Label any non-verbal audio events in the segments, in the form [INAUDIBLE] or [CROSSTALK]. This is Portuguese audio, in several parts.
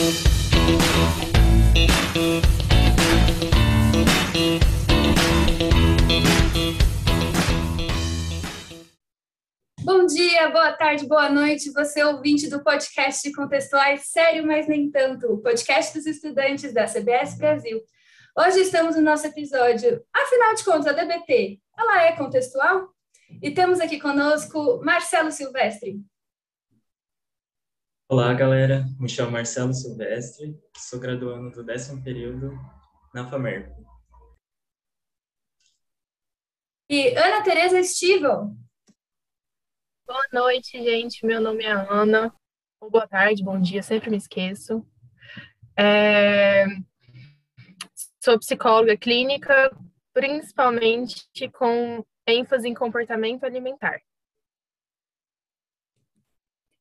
Bom dia, boa tarde, boa noite, você ouvinte do podcast Contextuais Sério, mas nem tanto, podcast dos estudantes da CBS Brasil. Hoje estamos no nosso episódio, afinal de contas, a DBT, ela é contextual? E temos aqui conosco Marcelo Silvestre. Olá, galera. Me chamo Marcelo Silvestre, sou graduando do décimo período na FAMERP. E Ana Tereza Stivel. Boa noite, gente. Meu nome é Ana. Ou boa tarde, bom dia, sempre me esqueço. É... Sou psicóloga clínica, principalmente com ênfase em comportamento alimentar.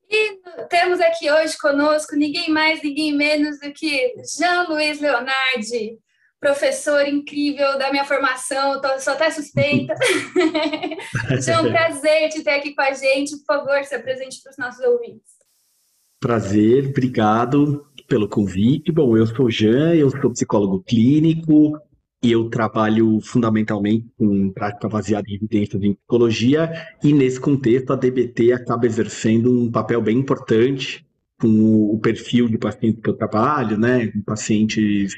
E temos aqui hoje conosco ninguém mais, ninguém menos do que Jean-Luiz Leonardi, professor incrível da minha formação, tô, sou até suspeita. [LAUGHS] é um prazer te ter aqui com a gente. Por favor, se apresente para os nossos ouvintes. Prazer, obrigado pelo convite. Bom, eu sou Jean, eu sou psicólogo clínico e eu trabalho fundamentalmente com prática baseada em evidências em psicologia e nesse contexto a DBT acaba exercendo um papel bem importante com o perfil de paciente que eu trabalho, né, pacientes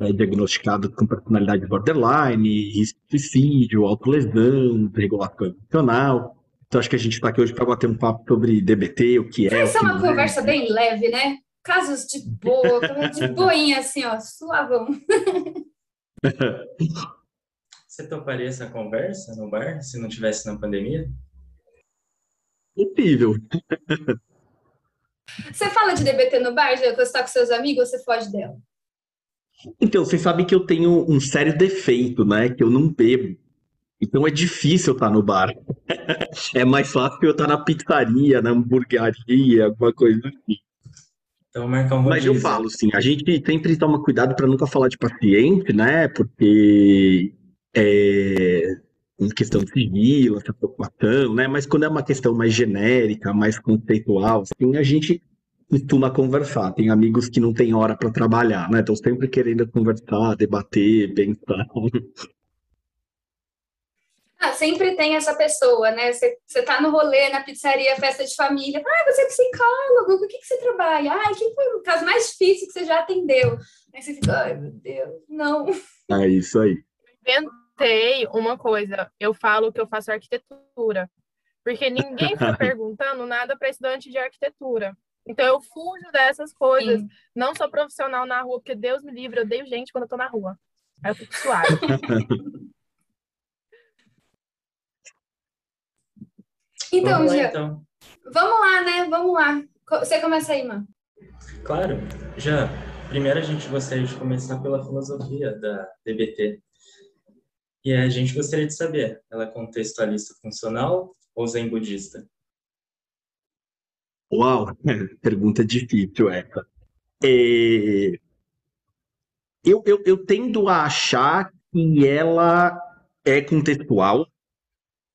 é, diagnosticados com personalidade borderline, risco de suicídio, autolesão, desregulação emocional. Então acho que a gente está aqui hoje para bater um papo sobre DBT, o que é. Isso é uma conversa é. bem leve, né? Casos de boa, [LAUGHS] de boinha assim, ó, suavão. [LAUGHS] [LAUGHS] Você toparia essa conversa no bar se não tivesse na pandemia? Possível. [LAUGHS] Você fala de DBT no bar, já que você está com seus amigos, ou você foge dela? Então, você sabe que eu tenho um sério defeito, né? Que eu não bebo. Então é difícil eu estar no bar. [LAUGHS] é mais fácil eu estar na pizzaria, na hamburgueria, alguma coisa assim. Então, marcar um Mas eu falo, sim, a gente sempre toma cuidado para nunca falar de paciente, né? Porque é uma questão civil, essa preocupação, né? Mas quando é uma questão mais genérica, mais conceitual, assim, a gente costuma conversar. Tem amigos que não têm hora para trabalhar, né? Estão sempre querendo conversar, debater, pensar. Ah, sempre tem essa pessoa, né? Você, você tá no rolê, na pizzaria, festa de família. Ah, você é psicólogo, o que, que você trabalha? Ah, quem foi o caso mais difícil que você já atendeu? Aí você fica, ai, meu Deus, não. É isso aí. Inventei uma coisa. Eu falo que eu faço arquitetura. Porque ninguém fica [LAUGHS] perguntando nada para estudante de arquitetura. Então eu fujo dessas coisas. Sim. Não sou profissional na rua, porque Deus me livre, eu odeio gente quando eu tô na rua. Aí eu fico suave. [LAUGHS] Então, vamos lá, então. vamos lá, né? Vamos lá. Você começa aí, mano. Claro. Já, primeiro a gente gostaria de começar pela filosofia da DBT. E a gente gostaria de saber, ela é contextualista funcional ou zen budista? Uau, [LAUGHS] pergunta difícil essa. É... Eu, eu, eu tendo a achar que ela é contextual,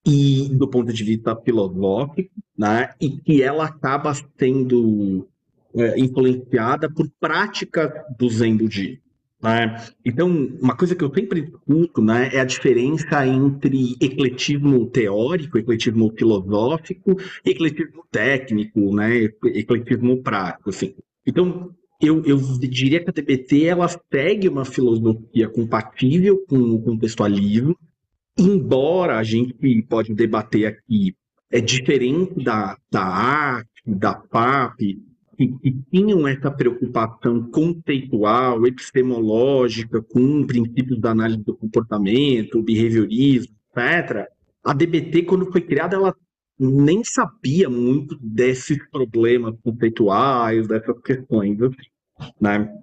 e do ponto de vista filosófico, né, e que ela acaba sendo é, influenciada por práticas do Zen budismo. Né? Então, uma coisa que eu sempre discuto né, é a diferença entre ecletismo teórico, ecletismo filosófico, ecletismo técnico, né, ecletismo prático. Assim. Então, eu, eu, diria que a TBT ela segue uma filosofia compatível com o contextualismo, embora a gente pode debater aqui, é diferente da, da arte, da PAP, que, que tinham essa preocupação conceitual, epistemológica, com princípios da análise do comportamento, behaviorismo, etc., a DBT, quando foi criada, ela nem sabia muito desses problemas conceituais, dessas questões, assim, né?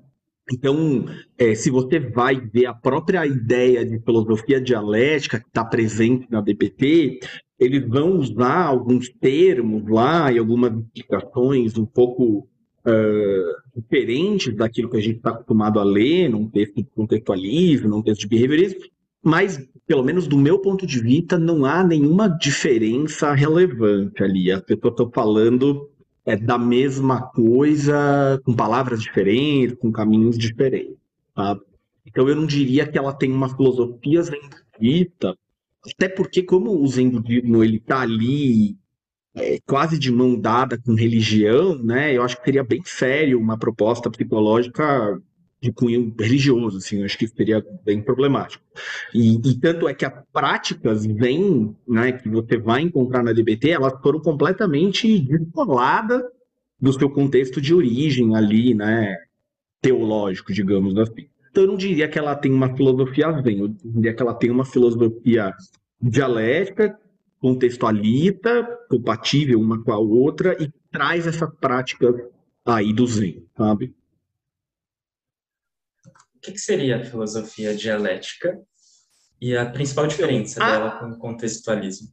Então, é, se você vai ver a própria ideia de filosofia dialética que está presente na DBT, eles vão usar alguns termos lá e algumas explicações um pouco uh, diferentes daquilo que a gente está acostumado a ler num texto de contextualismo, num texto de behaviorismo, mas, pelo menos do meu ponto de vista, não há nenhuma diferença relevante ali. As pessoas estão falando é, da mesma coisa, com palavras diferentes, com caminhos diferentes. Tá? Então eu não diria que ela tem uma filosofia zen até porque como o zen budismo ele está ali é, quase de mão dada com religião, né? Eu acho que seria bem sério uma proposta psicológica de cunho religioso, assim, acho que seria bem problemático. E, e tanto é que as práticas vêm, né, que você vai encontrar na DBT, elas foram completamente descoladas do seu contexto de origem ali, né, teológico, digamos assim. Então eu não diria que ela tem uma filosofia zen, eu diria que ela tem uma filosofia dialética, contextualista, compatível uma com a outra e traz essa prática aí do zen, sabe? O que, que seria a filosofia dialética e a principal diferença então, dela com o contextualismo?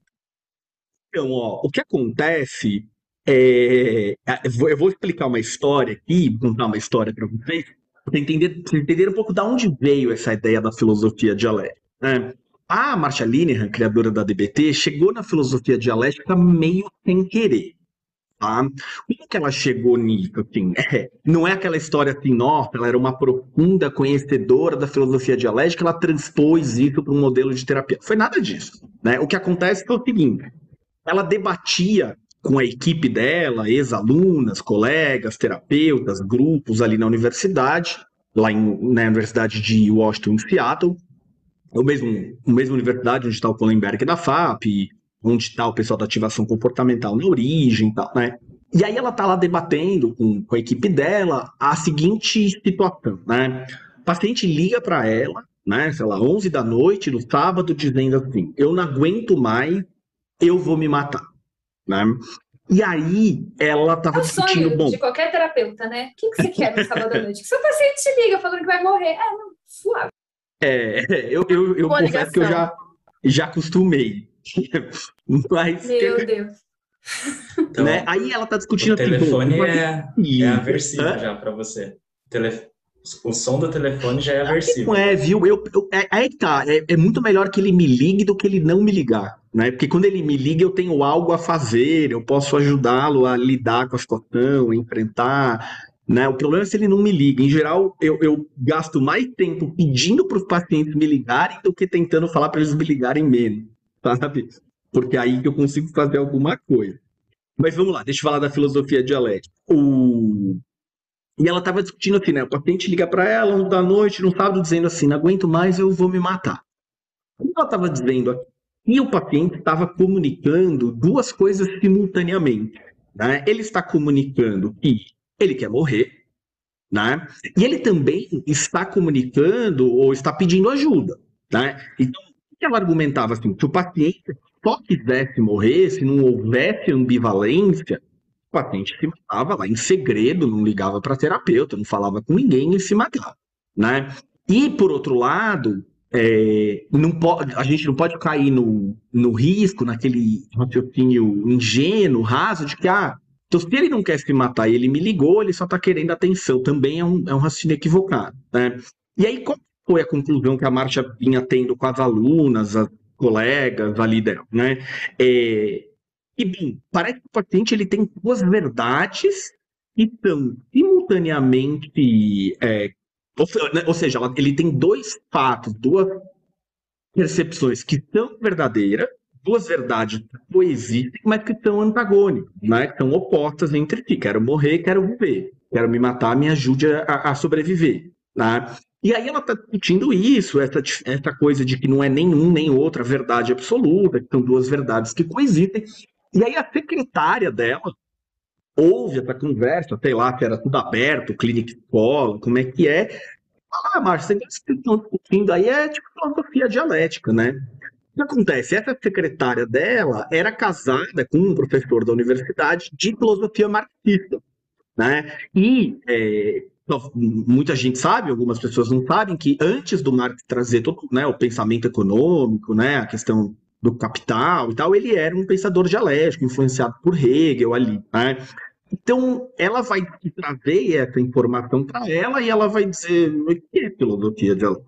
Então, ó, o que acontece é, é eu vou explicar uma história aqui, contar uma história para vocês, para entender, entender um pouco de onde veio essa ideia da filosofia dialética. Né? A Marcia Linehan, criadora da DBT, chegou na filosofia dialética meio sem querer. Tá? Como que ela chegou nisso? Assim? [LAUGHS] É, não é aquela história assim, nossa, ela era uma profunda conhecedora da filosofia dialética, ela transpôs isso para um modelo de terapia. Foi nada disso. Né? O que acontece foi o seguinte: ela debatia com a equipe dela, ex-alunas, colegas, terapeutas, grupos ali na universidade, lá em, na Universidade de Washington, em Seattle, o mesmo, a mesma universidade onde está o Kohlenberg da FAP, onde está o pessoal da ativação comportamental na origem e tal, né? E aí ela está lá debatendo com, com a equipe dela a seguinte situação, né? O paciente liga para ela, né, sei lá, 11 da noite, no sábado, dizendo assim, eu não aguento mais, eu vou me matar, né? E aí ela estava é discutindo, sonho bom... de qualquer terapeuta, né? O que, que você quer no sábado à noite? Que seu paciente te liga falando que vai morrer. Ah, não, suave. É, [LAUGHS] eu, eu, eu confesso que eu já, já acostumei. [LAUGHS] Mas, Meu Deus. Então, né? Aí ela tá discutindo. O telefone tipo, é, é aversivo já para você. Tele... O som do telefone já é aversivo. Não é, viu? Eu, eu, é, aí que tá. É, é, muito melhor que ele me ligue do que ele não me ligar. Né? Porque quando ele me liga, eu tenho algo a fazer, eu posso ajudá-lo a lidar com a situação, a enfrentar. Né? O problema é se ele não me liga. Em geral, eu, eu gasto mais tempo pedindo para os pacientes me ligarem do que tentando falar para eles me ligarem menos [LAUGHS] sabe? Porque é aí que eu consigo fazer alguma coisa. Mas vamos lá, deixa eu falar da filosofia dialética. O... E ela estava discutindo assim, né? O paciente liga para ela um da noite, no sábado, dizendo assim: não aguento mais, eu vou me matar. O ela estava dizendo aqui? E o paciente estava comunicando duas coisas simultaneamente. Né? Ele está comunicando que ele quer morrer, né? E ele também está comunicando ou está pedindo ajuda. Né? Então, que ela argumentava assim, que o paciente só quisesse morrer se não houvesse ambivalência, o paciente se matava lá em segredo, não ligava para terapeuta, não falava com ninguém e se matava, né? E, por outro lado, é, não pode, a gente não pode cair no, no risco, naquele raciocínio ingênuo, raso, de que, ah, então se ele não quer se matar e ele me ligou, ele só está querendo atenção. Também é um, é um raciocínio equivocado, né? E aí, como foi a conclusão que a Marcha vinha tendo com as alunas, as colegas ali dela, né? É, e bem, parece que o paciente ele tem duas verdades que estão simultaneamente, é, né, ou, seja, ele tem dois fatos, duas percepções que são verdadeiras, duas verdades que coexistem, mas que são antagônicas, né? Que são opostas entre si. Quero morrer, quero viver. Quero me matar, me ajude a, a sobreviver. Né? E aí ela está discutindo isso, essa, essa coisa de que não é nenhum nem outra verdade absoluta, que são duas verdades que coexistem. E aí a secretária dela ouve essa conversa, sei lá, se era tudo aberto, clínica escola, como é que é. Ah, Márcio, você que estão discutindo aí é tipo filosofia dialética, né? O que acontece? Essa secretária dela era casada com um professor da universidade de filosofia marxista, né? E é, muita gente sabe, algumas pessoas não sabem, que antes do Marx trazer todo né, o pensamento econômico, né, a questão do capital e tal, ele era um pensador dialético, influenciado por Hegel ali. Né? Então, ela vai trazer essa informação para ela e ela vai dizer: o que é filosofia dialética?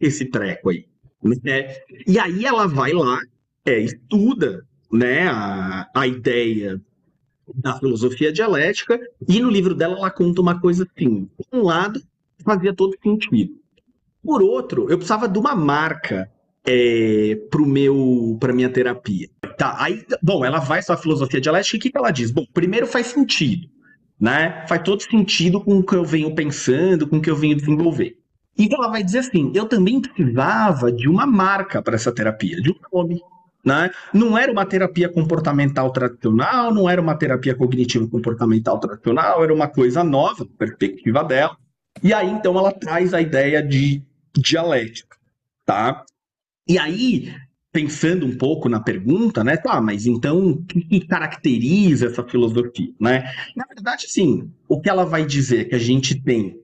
Esse treco aí. Né? E aí ela vai lá, é, estuda né, a, a ideia da filosofia dialética, e no livro dela ela conta uma coisa assim: por um lado, fazia todo sentido. Por outro, eu precisava de uma marca é, pro meu para minha terapia. Tá, aí, bom, ela vai só a filosofia dialética e o que, que ela diz? Bom, primeiro faz sentido, né? Faz todo sentido com o que eu venho pensando, com o que eu venho desenvolver. E ela vai dizer assim: eu também precisava de uma marca para essa terapia, de um nome. Né? Não era uma terapia comportamental tradicional, não era uma terapia cognitivo comportamental tradicional, era uma coisa nova, perspectiva dela. E aí, então, ela traz a ideia de dialética, tá? E aí, pensando um pouco na pergunta, né? Tá, mas então o que caracteriza essa filosofia, né? Na verdade, sim, o que ela vai dizer é que a gente tem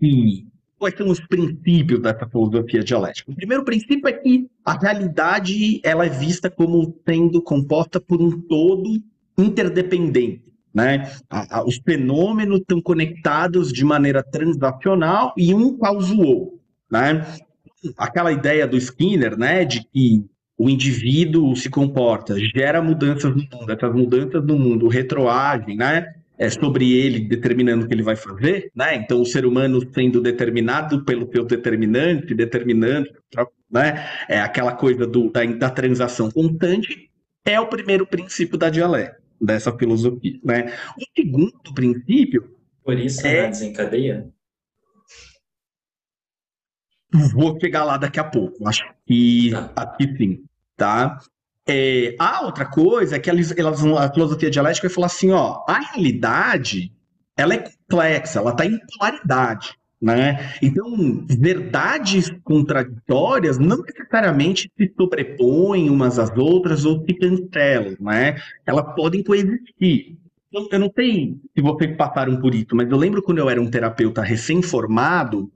que quais são os princípios dessa filosofia dialética? O primeiro princípio é que a realidade ela é vista como sendo composta por um todo interdependente. Né? A, a, os fenômenos estão conectados de maneira transacional e um causa o outro. Né? Aquela ideia do Skinner né, de que o indivíduo se comporta, gera mudanças no mundo, essas mudanças no mundo retroagem, né? É sobre ele determinando o que ele vai fazer, né? Então o ser humano sendo determinado pelo seu determinante, determinante, né? É aquela coisa do, da, da transação constante é o primeiro princípio da dialética dessa filosofia, né? O segundo princípio por isso é... desencadeia. Vou chegar lá daqui a pouco. Acho que tá. aqui sim, tá? É, a outra coisa é que elas, elas, a filosofia dialética vai falar assim, ó, a realidade ela é complexa, ela está em polaridade, né? Então, verdades contraditórias não necessariamente se sobrepõem umas às outras ou se cancelam, né? Elas podem coexistir. Eu não sei se vocês passaram por isso, mas eu lembro quando eu era um terapeuta recém-formado,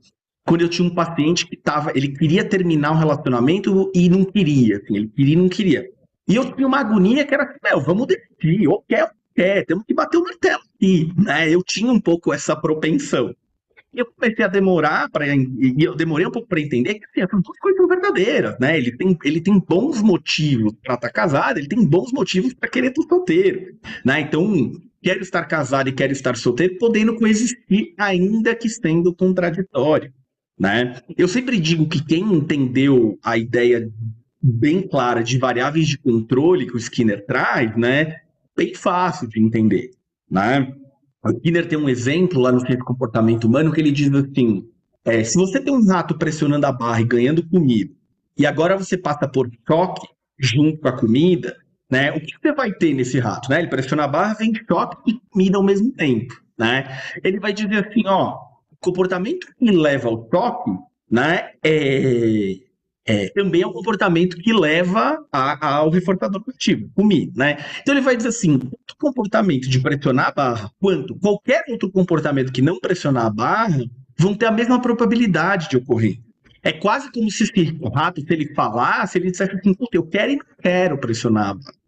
quando eu tinha um paciente que tava, ele queria terminar um relacionamento e não queria, assim, ele queria e não queria. E eu tinha uma agonia que era assim, meu, vamos decidir, ou quer, ou quer, temos que bater o martelo aqui, né? Eu tinha um pouco essa propensão. E eu comecei a demorar para e eu demorei um pouco para entender que assim, essas duas coisas são verdadeiras, né? Ele tem, ele tem bons motivos para estar tá casado, ele tem bons motivos para querer estar solteiro, né? Então, quero estar casado e quero estar solteiro, podendo coexistir ainda que sendo contraditório, né? Eu sempre digo que quem entendeu a ideia bem clara de variáveis de controle que o Skinner traz, né, bem fácil de entender, né? O Skinner tem um exemplo lá no Ciência Comportamento Humano que ele diz assim, é, se você tem um rato pressionando a barra e ganhando comida, e agora você passa por choque junto com a comida, né, o que você vai ter nesse rato? Né? Ele pressiona a barra, vem choque e comida ao mesmo tempo. Né? Ele vai dizer assim, ó, o comportamento que leva ao choque né, é, é, também é um comportamento que leva a, ao reforçador positivo, comigo, né? Então ele vai dizer assim, tanto comportamento de pressionar a barra, quanto qualquer outro comportamento que não pressionar a barra, vão ter a mesma probabilidade de ocorrer. É quase como se esse rato, se ele falasse, ele dissesse assim, eu quero e não quero pressionar a barra.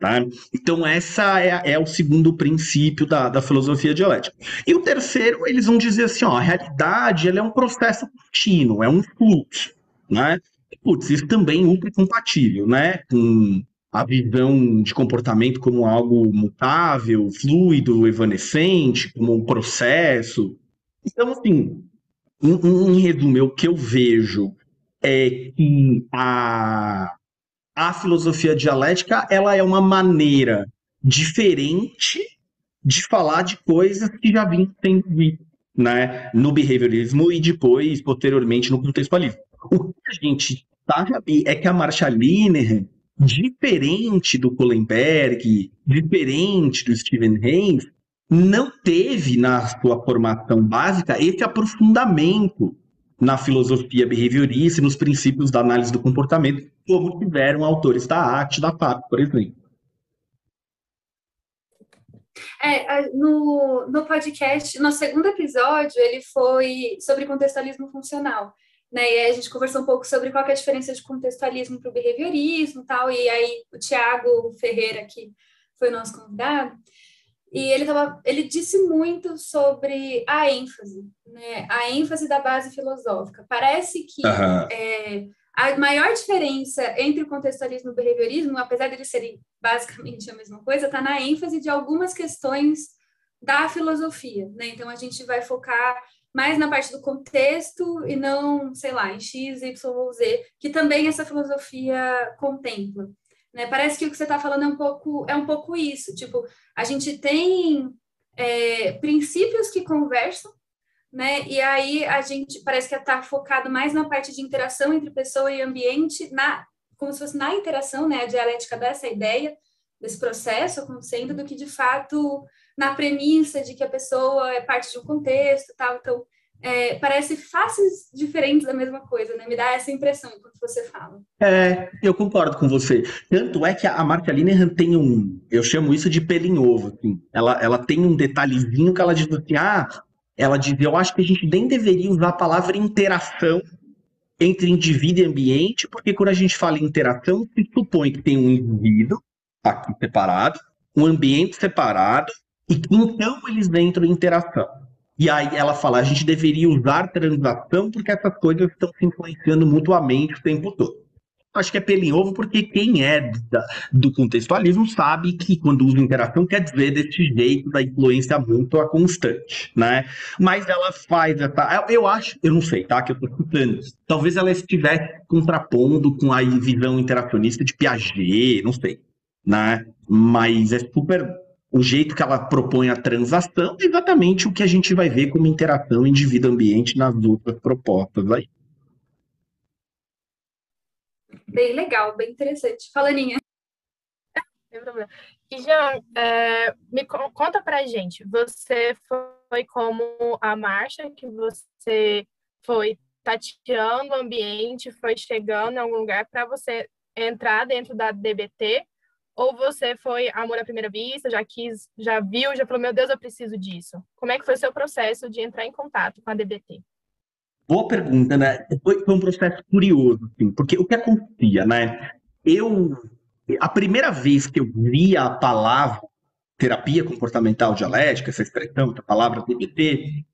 Tá? Então, essa é, é, o segundo princípio da, da filosofia dialética. E o terceiro, eles vão dizer assim: ó, a realidade ela é um processo contínuo, é um fluxo. Né? Putz, isso também é compatível, né? Com a visão de comportamento como algo mutável, fluido, evanescente, como um processo. Então, assim, em, em resumo, o que eu vejo é que a, a filosofia dialética ela é uma maneira diferente de falar de coisas que já vinham sendo vistas né, no behaviorismo e depois, posteriormente, no contextualismo. O que a gente sabe é que a Marcia Linehan, diferente do Kohlenberg, diferente do Steven Haynes, não teve na sua formação básica esse aprofundamento na filosofia behaviorista e nos princípios da análise do comportamento, como tiveram autores da ACT, da FAP, por exemplo. É, no, no podcast, no segundo episódio, ele foi sobre contextualismo funcional. Né? E aí a gente conversou um pouco sobre qual é a diferença de contextualismo para o behaviorismo e tal. E aí o Tiago Ferreira, que foi o nosso convidado, e ele, tava, ele disse muito sobre a ênfase, né? a ênfase da base filosófica. Parece que uhum. é, A maior diferença entre o contextualismo e o behaviorismo, apesar de eles serem basicamente a mesma coisa, está na ênfase de algumas questões da filosofia, né? Então a gente vai focar mais na parte do contexto e não, sei lá, em X, Y ou Z, que também essa filosofia contempla. Né? Parece que o que você está falando é um pouco é um pouco isso. Tipo, a gente tem é, princípios que conversam, né? E aí a gente parece que está focado mais na parte de interação entre pessoa e ambiente, na como se fosse na interação, né? A dialética dessa ideia desse processo acontecendo, do que de fato na premissa de que a pessoa é parte de um contexto, tal. Então, é, parece faces diferentes da mesma coisa, né? Me dá essa impressão enquanto você fala. É, eu concordo com você. Tanto é que a Marcia Linehan tem um, eu chamo isso de pelinho ovo, assim. Ela, ela tem um detalhezinho que ela diz assim, ah, ela diz, eu acho que a gente nem deveria usar a palavra interação entre indivíduo e ambiente, porque quando a gente fala em interação, se supõe que tem um indivíduo aqui separado, um ambiente separado, e então eles entram em interação. E aí ela fala, a gente deveria usar transação porque essas coisas estão se influenciando mutuamente o tempo todo. Acho que é pelo em ovo porque quem é da, do contextualismo sabe que quando usa interação quer dizer desse jeito da influência mútua constante, né? Mas ela faz essa... Eu acho, eu não sei, tá? Que eu tô escutando. Talvez ela estivesse contrapondo com a visão interacionista de Piaget, não sei, né? Mas é super o jeito que ela propõe a transação é exatamente o que a gente vai ver como interação indivíduo-ambiente nas outras propostas aí. Bem legal, bem interessante. Fala, Aninha. Sem problema. E, Jean, é, me conta pra gente, você foi como a marcha que você foi tateando o ambiente, foi chegando em algum lugar para você entrar dentro da DBT ou você foi amor à primeira vista, já quis, já viu, já falou, meu Deus, eu preciso disso? Como é que foi o seu processo de entrar em contato com a DBT? Boa pergunta, né? Foi, foi um processo curioso, assim, porque o que acontecia, né? Eu, a primeira vez que eu vi a palavra terapia comportamental dialética, essa expressão, essa palavra DBT,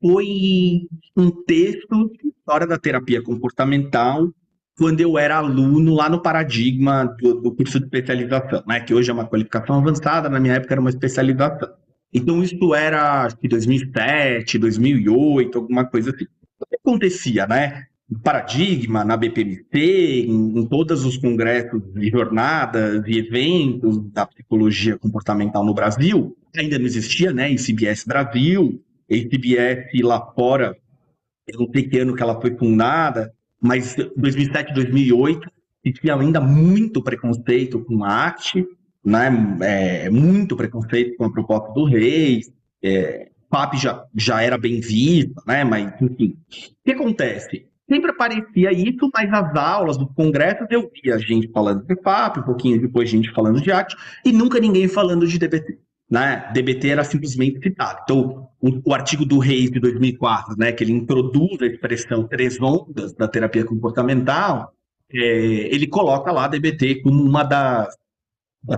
foi um texto história da terapia comportamental quando eu era aluno lá no Paradigma do, do, curso de especialização, né? Que hoje é uma qualificação avançada, na minha época era uma especialização. Então isso era acho que 2007, 2008, alguma coisa assim. O que acontecia, né? No Paradigma, na BPMC, em, em todos os congressos e jornadas e eventos da psicologia comportamental no Brasil, ainda não existia, né? Em CBS Brasil, em CBS lá fora, eu não sei que ano que ela foi fundada, mas 2007, 2008, tinha ainda muito preconceito com a arte, né? É, muito preconceito com a proposta do rei, é, PAP já, já era bem visto, né? Mas, enfim. O que acontece? Sempre aparecia isso, mas nas aulas, dos congressos, eu via gente falando de PAP, um pouquinho depois gente falando de arte, e nunca ninguém falando de DBT né? DBT era simplesmente citado. Então, o, o, artigo do Reis de 2004, né, que ele introduz a expressão três ondas da terapia comportamental, é, ele coloca lá DBT como uma das,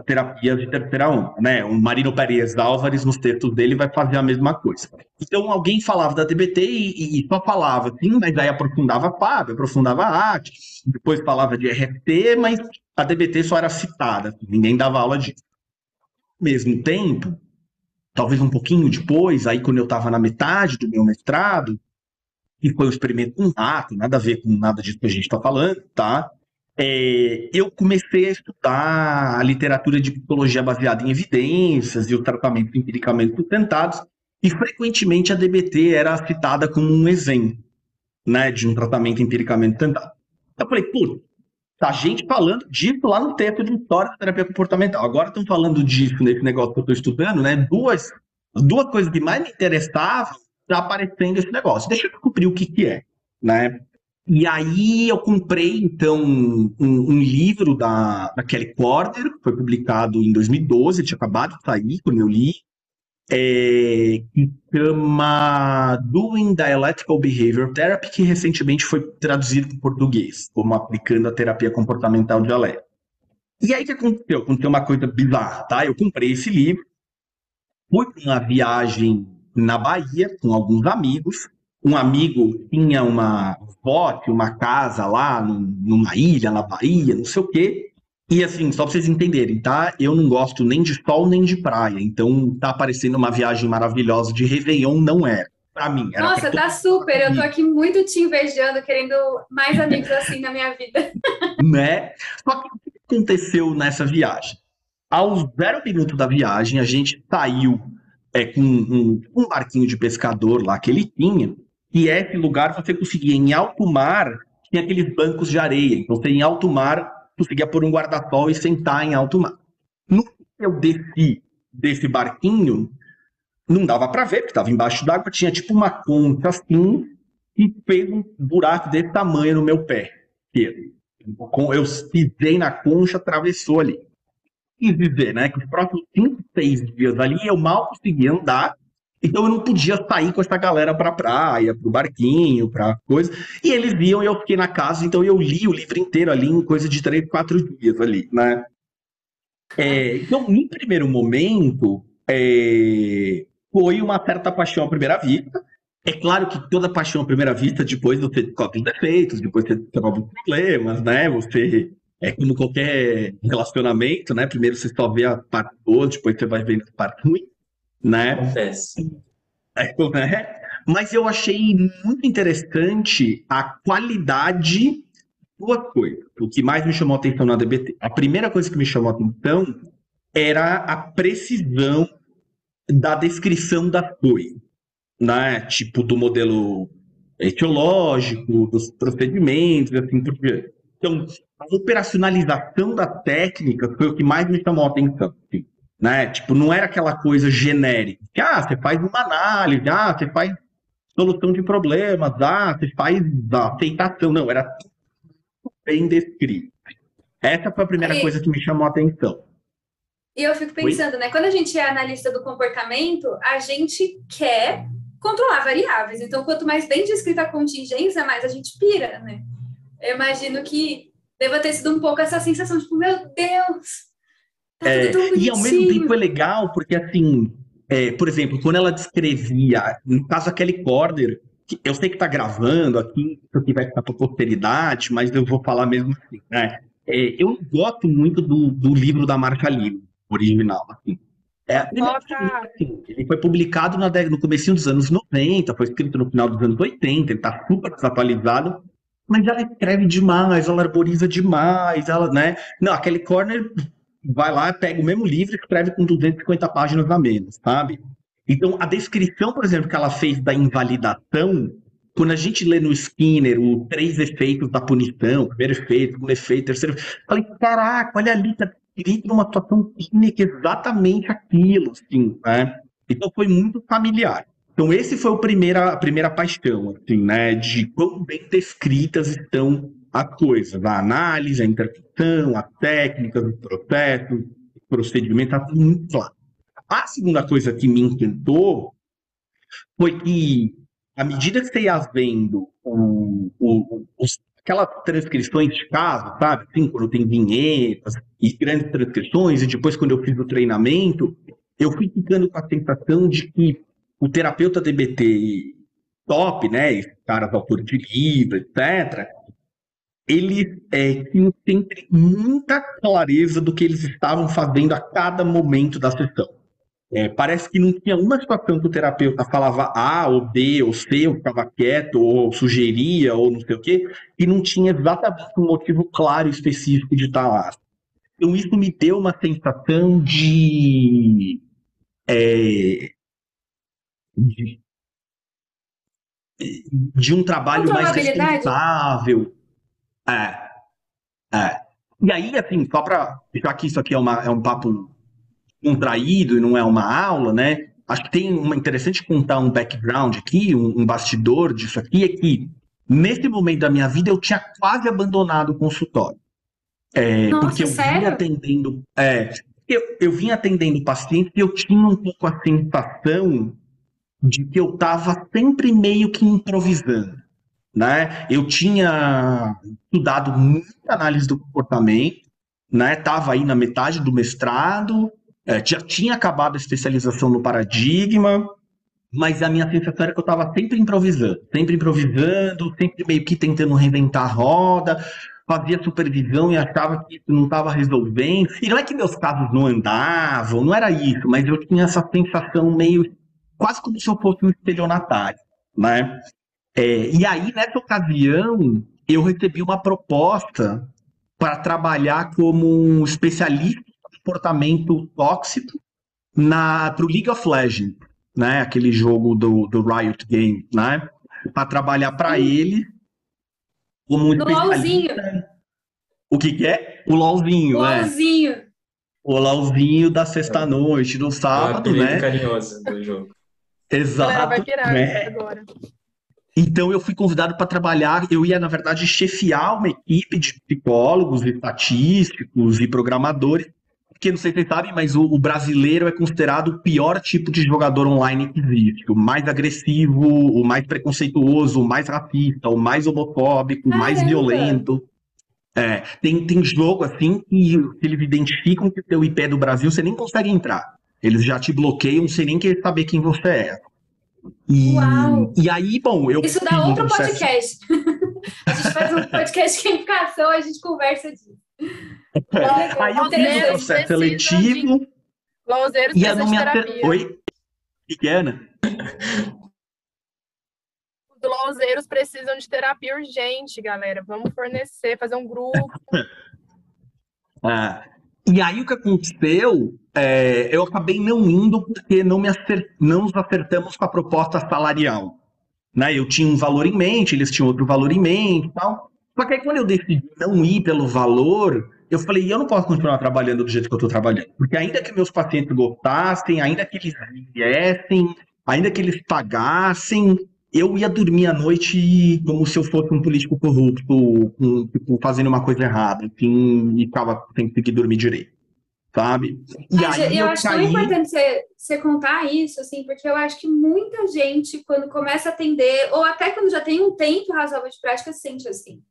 terapias de terceira onda, né? O Marino Pérez Álvares, nos textos dele, vai fazer a mesma coisa. Então, alguém falava da DBT e, e só falava assim, mas aí aprofundava a FAB, aprofundava a arte, depois falava de RFT, mas a DBT só era citada, ninguém dava aula disso mesmo tempo, talvez um pouquinho depois, aí quando eu estava na metade do meu mestrado, e foi um experimento com rato, nada a ver com nada disso que a gente está falando, tá? É, eu comecei a estudar a literatura de psicologia baseada em evidências e o tratamento empiricamente sustentados, e frequentemente a DBT era citada como um exemplo né, de um tratamento empiricamente sustentado. Eu falei, putz, Tá gente falando disso lá no texto de história da terapia comportamental. Agora estão falando disso nesse negócio que eu estou estudando, né? Duas, duas coisas que mais me interessavam tá aparecendo esse negócio. Deixa eu descobrir o que, que é, né? E aí eu comprei, então, um, um, livro da, da Kelly Porter, que foi publicado em 2012, tinha acabado de sair quando eu li, é, que chama Doing Dialectical Behavior Therapy, que recentemente foi traduzido para o português, como aplicando a terapia comportamental dialética. E aí o que aconteceu? Aconteceu uma coisa bizarra, tá? Eu comprei esse livro, fui para uma viagem na Bahia com alguns amigos, um amigo tinha uma bote, uma casa lá numa ilha na Bahia, não sei o quê. E assim, só pra vocês entenderem, tá? Eu não gosto nem de sol nem de praia. Então tá aparecendo uma viagem maravilhosa de Réveillon, não era. É. Pra mim. Era Nossa, tá super. Eu tô aqui muito te invejando, querendo mais amigos assim na minha vida. [LAUGHS] né? Só que o que aconteceu nessa viagem? Aos zero minutos da viagem, a gente saiu é, com um, um barquinho de pescador lá que ele tinha. E esse lugar você conseguia, em alto mar, tinha aqueles bancos de areia. Então você, em alto mar, conseguia pôr um guarda-sol e sentar em alto mar. No que eu desci desse barquinho, não dava para ver, porque estava embaixo d'água, tinha tipo uma concha assim, e fez um buraco desse tamanho no meu pé. Eu pisei na concha, atravessou ali. E dizer, né, que os próximos 5, 6 dias ali eu mal conseguia andar, então eu não podia sair com essa galera pra praia, pro barquinho, pra coisa. E eles iam e eu fiquei na casa, então eu li o livro inteiro ali em coisa de três, quatro dias ali, né? É, então, no primeiro momento, é, foi uma certa paixão à primeira vista. É claro que toda paixão à primeira vista, depois você descobre os defeitos, depois você descobre os problemas, né? Você é como qualquer relacionamento, né? Primeiro você só vê a parte boa, depois você vai vendo a parte ruim né? Acontece. É, né? Mas eu achei muito interessante a qualidade duas coisas. O que mais me chamou a atenção na DBT. A primeira coisa que me chamou a atenção era a precisão da descrição das coisas, né? Tipo do modelo etiológico, dos procedimentos, assim por diante. Então, a operacionalização da técnica foi o que mais me chamou a atenção. Assim né? Tipo, não era aquela coisa genérica. Que, ah, você faz uma análise, ah, você faz solução de problemas, ah, você faz aceitação. Não, era bem descrito. Essa foi a primeira e... coisa que me chamou a atenção. E eu fico pensando, Oi? né? Quando a gente é analista do comportamento, a gente quer controlar variáveis. Então, quanto mais bem descrita a contingência, mais a gente pira, né? Eu imagino que deva ter sido um pouco essa sensação, tipo, meu Deus, Tá é, e ao mesmo tempo é legal, porque assim, é, por exemplo, quando ela descrevia, no caso a Kelly Corder, eu sei que tá gravando aqui, isso aqui vai ficar para posteridade, mas eu vou falar mesmo assim, né? É, eu gosto muito do, do livro da Marca Livre, original, assim. É, assim, ele foi publicado na, no começo dos anos 90, foi escrito no final dos anos 80, ele tá super desatualizado, mas ela escreve demais, ela arboriza demais, ela, né? Não, a Kelly Corner vai lá, pega o mesmo livro e escreve com 250 páginas a menos, sabe? Então, a descrição, por exemplo, que ela fez da invalidação, quando a gente lê no Skinner os três efeitos da punição, primeiro efeito, segundo efeito, terceiro, falei, caraca, olha ali, tá escrito numa situação clínica exatamente aquilo, assim, né? Então foi muito familiar. Então esse foi o primeira, a primeira paixão, assim, né, de quão bem descritas estão a coisa, a análise, a interpretação, a técnica, os processos, o procedimento, está muito claro. A segunda coisa que me encantou foi que, à medida que você ia vendo o, o, aquelas transcrições de caso, sabe? Assim, quando tem vinhetas e grandes transcrições, e depois quando eu fiz o treinamento, eu fui ficando com a sensação de que o terapeuta DBT top, né, caras autores de livro, etc., eles é, tinham sempre muita clareza do que eles estavam fazendo a cada momento da sessão. É, parece que não tinha uma situação que o terapeuta falava A ou B ou C, ou ficava quieto, ou sugeria, ou não sei o quê, e não tinha exatamente um motivo claro e específico de estar lá. Então isso me deu uma sensação de, é, de, de um trabalho mais responsável, é. É. E aí, assim, só para. Já que isso aqui é, uma, é um papo contraído e não é uma aula, né? Acho que tem uma interessante contar um background aqui, um, um bastidor disso aqui, é que nesse momento da minha vida eu tinha quase abandonado o consultório. É, Nossa, porque eu sério? vinha atendendo. É, eu, eu vinha atendendo pacientes e eu tinha um pouco a sensação de que eu estava sempre meio que improvisando. Né? Eu tinha estudado muita análise do comportamento, né? Tava aí na metade do mestrado, é, já tinha acabado a especialização no paradigma, mas a minha sensação era que eu estava sempre improvisando, sempre improvisando, sempre meio que tentando reinventar a roda, fazia supervisão e achava que isso não estava resolvendo. E não é que meus casos não andavam, não era isso, mas eu tinha essa sensação meio quase como se eu fosse um estelionatário, né? É, e aí, nessa ocasião, eu recebi uma proposta para trabalhar como um especialista em comportamento tóxico para o League of Legends, né? Aquele jogo do, do Riot Games, né? Para trabalhar para ele como um no LOLzinho. O que, que é? O LOLzinho, o é. LOLzinho. O LOLzinho da sexta-noite, do sábado, é né? carinhoso do jogo. [LAUGHS] Exato. Vai virar né? agora. Então eu fui convidado para trabalhar, eu ia, na verdade, chefiar uma equipe de psicólogos, estatísticos e programadores, porque não sei se vocês sabem, mas o, o, brasileiro é considerado o pior tipo de jogador online que existe. O mais agressivo, o mais preconceituoso, o mais racista, o mais homofóbico, o mais violento. É, tem, tem jogo assim que eles identificam que o teu IP é do Brasil, você nem consegue entrar. Eles já te bloqueiam sem nem querer saber quem você é. E, Uau. e aí, bom, eu. Isso dá outro um podcast. a gente faz um podcast de gamificação, a gente conversa disso. É, aí eu fiz um processo seletivo. Lauzeiros e não me ater... Oi? O que é, Ana? Os lauzeiros precisam de terapia urgente, galera. Vamos fornecer, fazer um grupo. ah, e aí o que aconteceu, é, eu acabei não indo porque não, me acert... não nos acertamos com a proposta salarial. Né? Eu tinha um valor em mente, eles tinham outro valor em mente tal. Só que aí quando eu decidi não ir pelo valor, eu falei, eu não posso continuar trabalhando do jeito que eu estou trabalhando. Porque ainda que meus pacientes gostassem, ainda que eles viessem, ainda que eles pagassem, eu ia dormir à noite como se eu fosse um político corrupto, um, tipo, fazendo uma coisa errada, enfim, e ficava sem conseguir dormir direito, sabe? E Mas aí eu, eu acho caí... tão importante você, você contar isso, assim, porque eu acho que muita gente, quando começa a atender, ou até quando já tem um tempo razoável de prática, sente assim.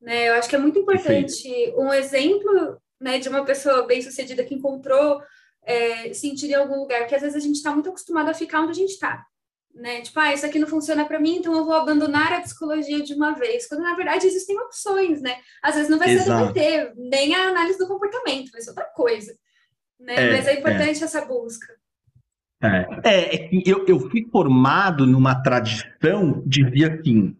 Né? Eu acho que é muito importante Perfeito. um exemplo né, de uma pessoa bem-sucedida que encontrou é, sentir em algum lugar, porque às vezes a gente está muito acostumado a ficar onde a gente está. Né? Tipo, ah, isso aqui não funciona para mim, então eu vou abandonar a psicologia de uma vez. Quando na verdade existem opções, né? Às vezes não vai ser Exato. DBT, nem a análise do comportamento, vai ser outra coisa. Né? É, Mas é importante é. essa busca. É, é, é eu, eu fui formado numa tradição de dizer assim: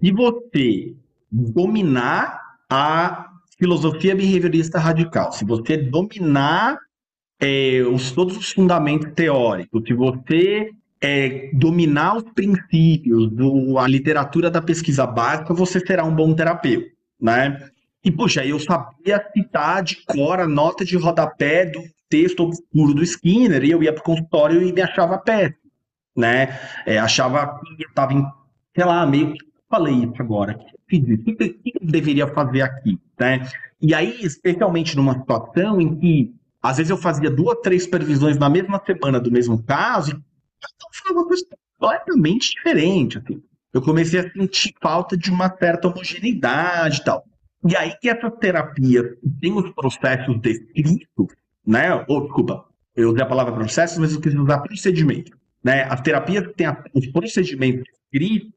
se você dominar a filosofia behaviorista radical, se você dominar é, os, todos os fundamentos teóricos, se você é, dominar os princípios, do, a literatura da pesquisa básica, você será um bom terapeuta, né? E, puxa, eu sabia citar de cor a nota de rodapé do texto obscuro do Skinner, e eu ia para o consultório e me achava péssimo, né? É, achava que eu estava, sei lá, meio que falei isso agora, o que, que eu deveria fazer aqui, né? E aí, especialmente numa situação em que, às vezes eu fazia duas, três previsões na mesma semana do mesmo caso, e então foi uma coisa completamente diferente, assim. Eu comecei a sentir falta de uma certa homogeneidade e tal. E aí que essa terapia tem os processos descritos, né? Ou, desculpa, eu usei a palavra processos, mas eu quis usar procedimento. Né? As terapias que têm os procedimentos escritos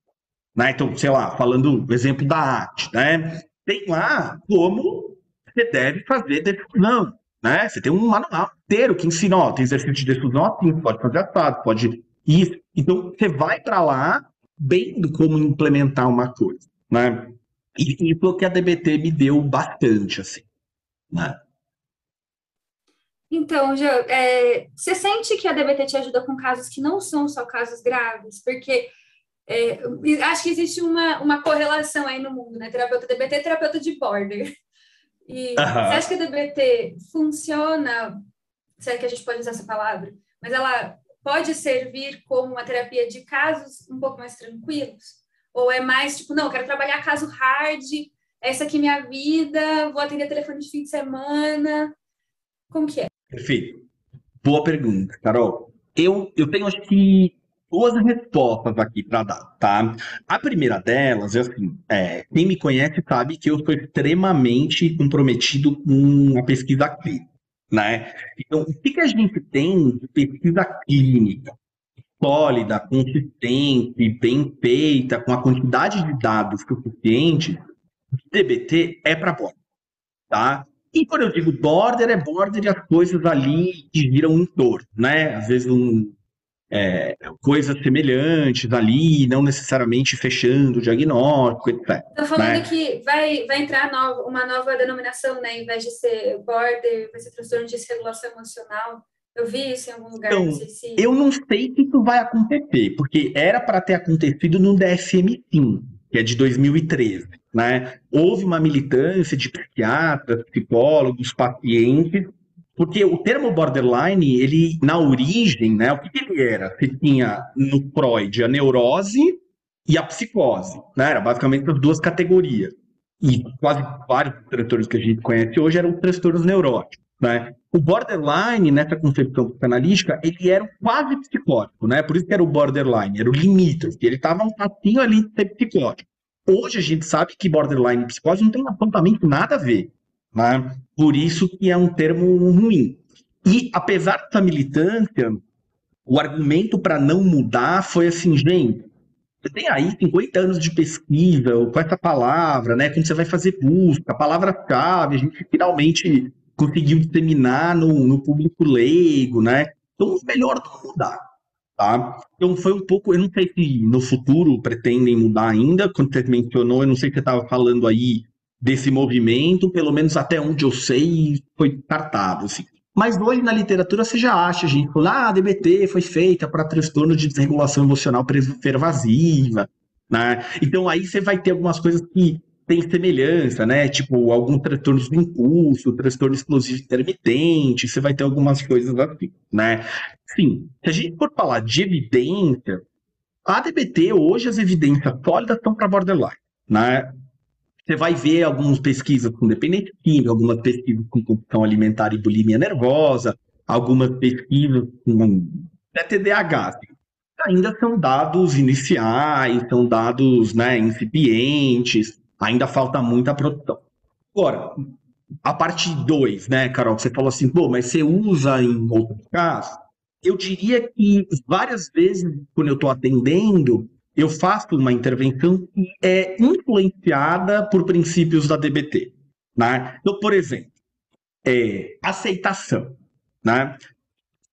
né? Então, sei lá, falando o exemplo da arte, né? Tem lá como você deve fazer defusão, né? Você tem um manual inteiro que ensina, ó, tem exercício de defusão assim, pode fazer assado, pode isso. Então, você vai para lá vendo como implementar uma coisa, né? E isso que a DBT me deu bastante, assim, né? Então, já, é, você sente que a DBT te ajuda com casos que não são só casos graves? Porque é, acho que existe uma, uma correlação aí no mundo, né? Terapeuta DBT e terapeuta de border. E você acha que a DBT funciona, será que a gente pode usar essa palavra? Mas ela pode servir como uma terapia de casos um pouco mais tranquilos? Ou é mais tipo, não, quero trabalhar caso hard, essa aqui é minha vida, vou atender telefone de fim de semana. Como que é? Perfeito. Boa pergunta, Carol. Eu, eu tenho, acho que, duas respostas aqui para dar, tá? A primeira delas é assim: é, quem me conhece sabe que eu sou extremamente comprometido com a pesquisa clínica, né? Então, o que, que a gente tem de pesquisa clínica? sólida, consistente, bem feita, com a quantidade de dados suficiente, DBT é para border, tá? E quando eu digo border, é border e as coisas ali que giram em torno, né? Às vezes um, é, coisas semelhantes ali, não necessariamente fechando o diagnóstico, etc. Estou falando né? que vai, vai entrar nova, uma nova denominação, né? Em vez de ser border, vai ser transtorno de desregulação emocional. Eu vi isso em algum lugar, então, não sei se... Eu não sei se isso vai acontecer, porque era para ter acontecido no DSM-5, que é de 2013. Né? Houve uma militância de psiquiatras, psicólogos, pacientes, porque o termo borderline, ele na origem, né, o que, que ele era? Você tinha no Freud a neurose e a psicose, né? Era basicamente as duas categorias. E quase vários transtornos que a gente conhece hoje eram transtornos neuróticos, né? O borderline, nessa concepção psicanalítica, ele era quase psicótico, né? Por isso que era o borderline, era o limítrofe, ele estava um passinho ali de ser psicótico. Hoje a gente sabe que borderline e psicose não tem absolutamente nada a ver. Né? Por isso que é um termo ruim. E apesar dessa militância, o argumento para não mudar foi assim, gente, você tem aí 50 anos de pesquisa com essa palavra, né? Quando você vai fazer busca, palavra-chave, a gente finalmente conseguiu disseminar no, no público leigo, né? Então, melhor não mudar. Tá? Então foi um pouco, eu não sei se no futuro pretendem mudar ainda, quando você mencionou, eu não sei se você estava falando aí desse movimento, pelo menos até onde eu sei, foi descartado, assim. Mas hoje na literatura você já acha, gente, ah, a DBT foi feita para transtorno de desregulação emocional pervasiva, né? Então aí você vai ter algumas coisas que tem semelhança, né? Tipo, alguns transtornos do impulso, transtorno explosivo intermitente, você vai ter algumas coisas assim, né? Sim, se a gente for falar de evidência, a DBT, hoje as evidências sólidas estão para borderline, né? Você vai ver algumas pesquisas com dependência química, algumas pesquisas com compulsão alimentar e bulimia nervosa, algumas pesquisas com TDAH. Assim. Ainda são dados iniciais, são dados né, incipientes, ainda falta muita produção. Agora, a parte 2, né, Carol, você falou assim, pô, mas você usa em outros casos? Eu diria que várias vezes, quando eu estou atendendo, eu faço uma intervenção que é influenciada por princípios da DBT. Né? Então, por exemplo, é, aceitação. Né?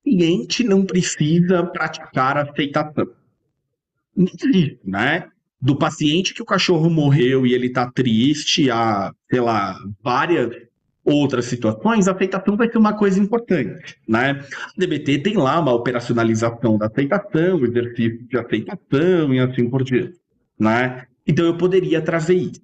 O cliente não precisa praticar aceitação. Não existe, né? Do paciente que o cachorro morreu e ele está triste há, sei lá, várias outras situações, a aceitação vai ser uma coisa importante, né? A DBT tem lá uma operacionalização da aceitação, exercício de aceitação e assim por diante, né? Então eu poderia trazer isso.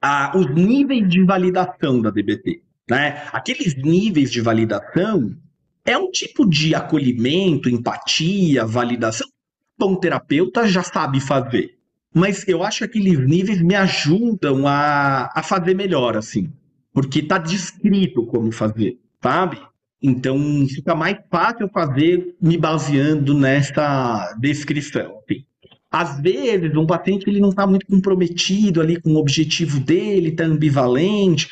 Ah, os níveis de validação da DBT, né? Aqueles níveis de validação é um tipo de acolhimento, empatia, validação. Bom terapeuta já sabe fazer, mas eu acho que aqueles níveis me ajudam a, a fazer melhor, assim porque está descrito como fazer, sabe? Então fica mais fácil fazer me baseando nessa descrição. Assim. Às vezes, um paciente ele não está muito comprometido ali com o objetivo dele, está ambivalente.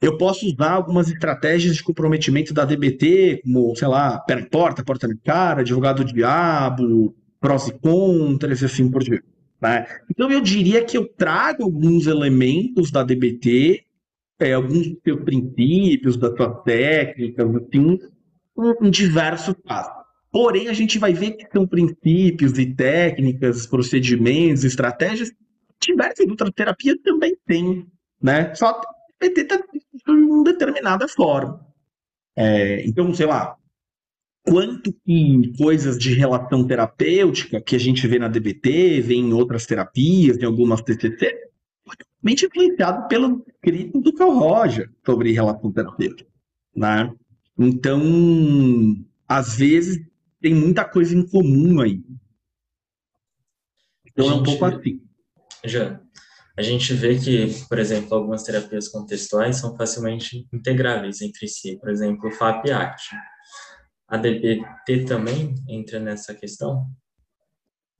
Eu posso usar algumas estratégias de comprometimento da DBT, como, sei lá, pé porta, porta na cara, advogado diabo, prós e contras e assim por diante. Né? Então eu diria que eu trago alguns elementos da DBT é, alguns dos seus princípios, das suas técnicas, assim, em diversos casos. Porém, a gente vai ver que são princípios e técnicas, procedimentos, estratégias diversas outras terapias também têm, né? Só que de uma determinada forma. É, então, sei lá, quanto que coisas de relação terapêutica que a gente vê na DBT, vê em outras terapias, em algumas TCC, totalmente influenciado pelo escrito do Carl Roger sobre relação terapêutica, né? Então, às vezes, tem muita coisa em comum aí. Então, gente, é um pouco assim. Já, a gente vê que, por exemplo, algumas terapias contextuais são facilmente integráveis entre si. Por exemplo, o FAP e ACT. A DBT também entra nessa questão?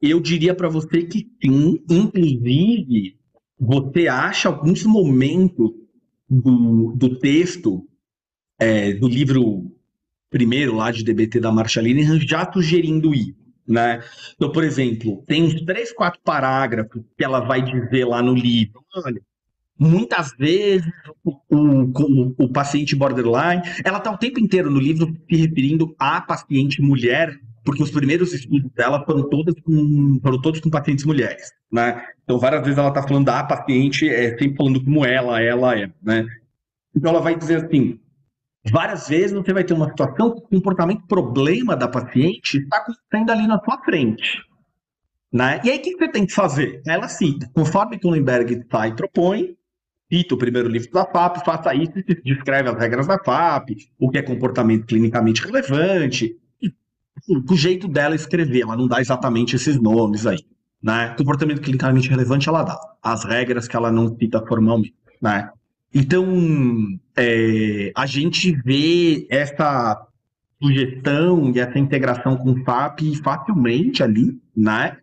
Eu diria para você que sim, inclusive você acha alguns momentos do, do texto é, do livro primeiro lá de DBT da Marcia Linehan já sugerindo isso, né? Então, por exemplo, tem uns três, quatro parágrafos que ela vai dizer lá no livro. Olha, muitas vezes o, o, o paciente borderline, ela está o tempo inteiro no livro se referindo à paciente mulher, porque os primeiros estudos dela foram todos com, foram todos com pacientes mulheres, né? Então, várias vezes ela está falando da paciente, é, sempre falando como ela, ela é, né? Então, ela vai dizer assim, Várias vezes você vai ter uma situação que o comportamento problema da paciente está acontecendo ali na sua frente. Né? E aí, o que você tem que fazer? Ela cita, conforme Lemberg sai propõe, cita o primeiro livro da FAP, faça isso descreve as regras da FAP, o que é comportamento clinicamente relevante, o jeito dela escrever, ela não dá exatamente esses nomes aí. Né? Comportamento clinicamente relevante ela dá, as regras que ela não cita formalmente. Né? Então, é, a gente vê essa sugestão e essa integração com o FAP facilmente ali, né?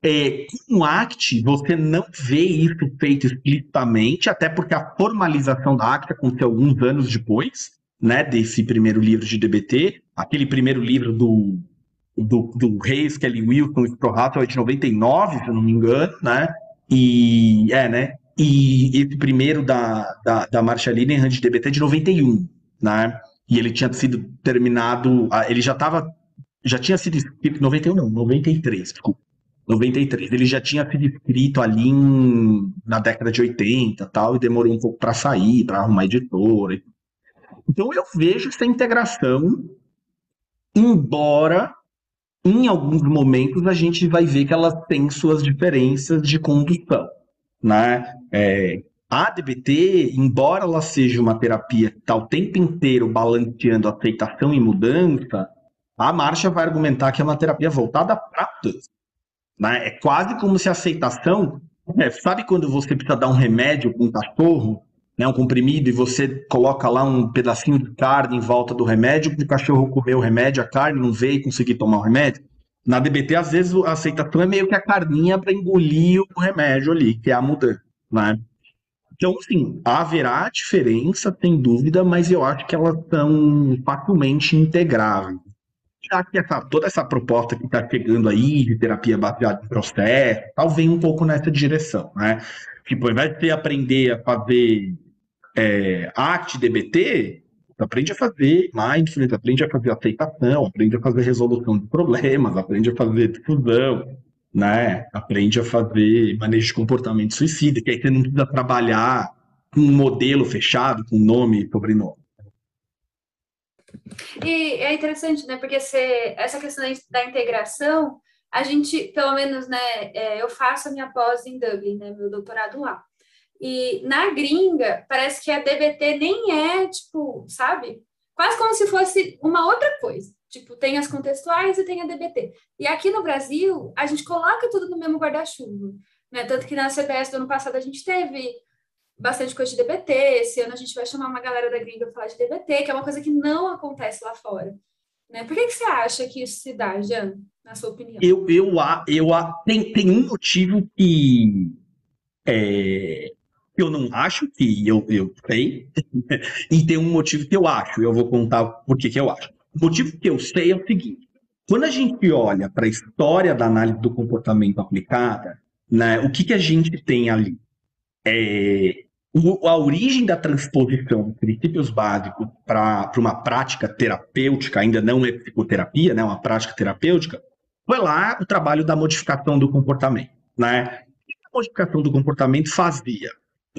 É, com o ACT, você não vê isso feito explicitamente, até porque a formalização da ACT aconteceu alguns anos depois, né, desse primeiro livro de DBT, aquele primeiro livro do, do, do Reis, Kelly Wilson e Prohato é de 99, se eu não me engano, né, e, é, né, e esse primeiro da, da, da Marcia Linehan de DBT é de 91, né? E ele tinha sido terminado, ele já estava, já tinha sido escrito, 91 não, 93, desculpa. 93. Ele já tinha sido escrito ali em, na década de 80 tal, e demorou um pouco para sair, para arrumar editora. Então eu vejo essa integração, embora em alguns momentos a gente vai ver que ela tem suas diferenças de condução. Né? É, a DBT, embora ela seja uma terapia que está o tempo inteiro balanceando aceitação e mudança, a Marcha vai argumentar que é uma terapia voltada para mudança. Né? É quase como se a aceitação. É, sabe quando você precisa dar um remédio para um cachorro, né, um comprimido, e você coloca lá um pedacinho de carne em volta do remédio, o cachorro comer o remédio, a carne não veio e conseguir tomar o remédio? Na DBT, às vezes, a aceitação é meio que a carninha para engolir o remédio ali, que é a mudança, né? Então, sim, haverá diferença, sem dúvida, mas eu acho que elas são facilmente integráveis. Já que essa, toda essa proposta que está chegando aí, de terapia baseada em processo, tal, vem um pouco nessa direção, né? Tipo, ao invés de você aprender a fazer é, ACT-DBT, aprende a fazer mindfulness, aprende a fazer aceitação, aprende a fazer resolução de problemas, aprende a fazer difusão, né? Aprende a fazer manejo de comportamento suicida, que aí você não precisa trabalhar com um modelo fechado, com nome e sobrenome. E é interessante, né? Porque se, essa questão da integração, a gente, pelo menos, né? É, eu faço a minha pós em Dublin, né? Meu doutorado lá. E na gringa, parece que a DBT nem é, tipo, sabe? Quase como se fosse uma outra coisa. Tipo, tem as contextuais e tem a DBT. E aqui no Brasil, a gente coloca tudo no mesmo guarda-chuva. Né? Tanto que na CBS do ano passado a gente teve bastante coisa de DBT. Esse ano a gente vai chamar uma galera da gringa para falar de DBT, que é uma coisa que não acontece lá fora. Né? Por que, que você acha que isso se dá, Jean, na sua opinião? Eu, eu, eu, tem, tem um motivo que é, eu não acho que eu, eu sei, [LAUGHS] e tem um motivo que eu acho, eu vou contar por que, que eu acho. O motivo que eu sei é o seguinte: quando a gente olha para a história da análise do comportamento aplicada, né, o que, que a gente tem ali? É, o, a origem da transposição dos princípios básicos para uma prática terapêutica, ainda não é psicoterapia, né, uma prática terapêutica, foi lá o trabalho da modificação do comportamento. Né? O que a modificação do comportamento fazia?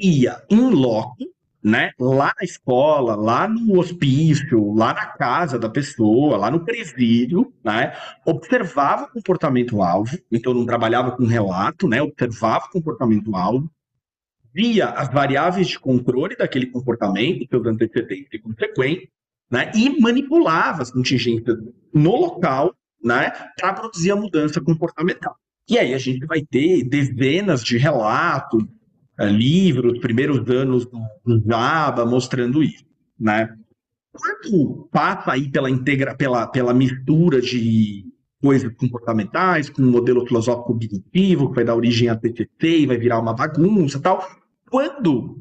Ia em loco, né, lá na escola, lá no hospício, lá na casa da pessoa, lá no presídio, né, observava o comportamento-alvo, então não trabalhava com relato, né, observava o comportamento-alvo, via as variáveis de controle daquele comportamento, seus antecedentes e consequências, né, e manipulava as contingências no local, né, para produzir a mudança comportamental. E aí a gente vai ter dezenas de relatos, livros, primeiros anos do, Java, mostrando isso, né? Quando passa aí pela, integra, pela, pela mistura de coisas comportamentais, com um modelo filosófico cognitivo, que vai dar origem a TTT e vai virar uma bagunça tal, quando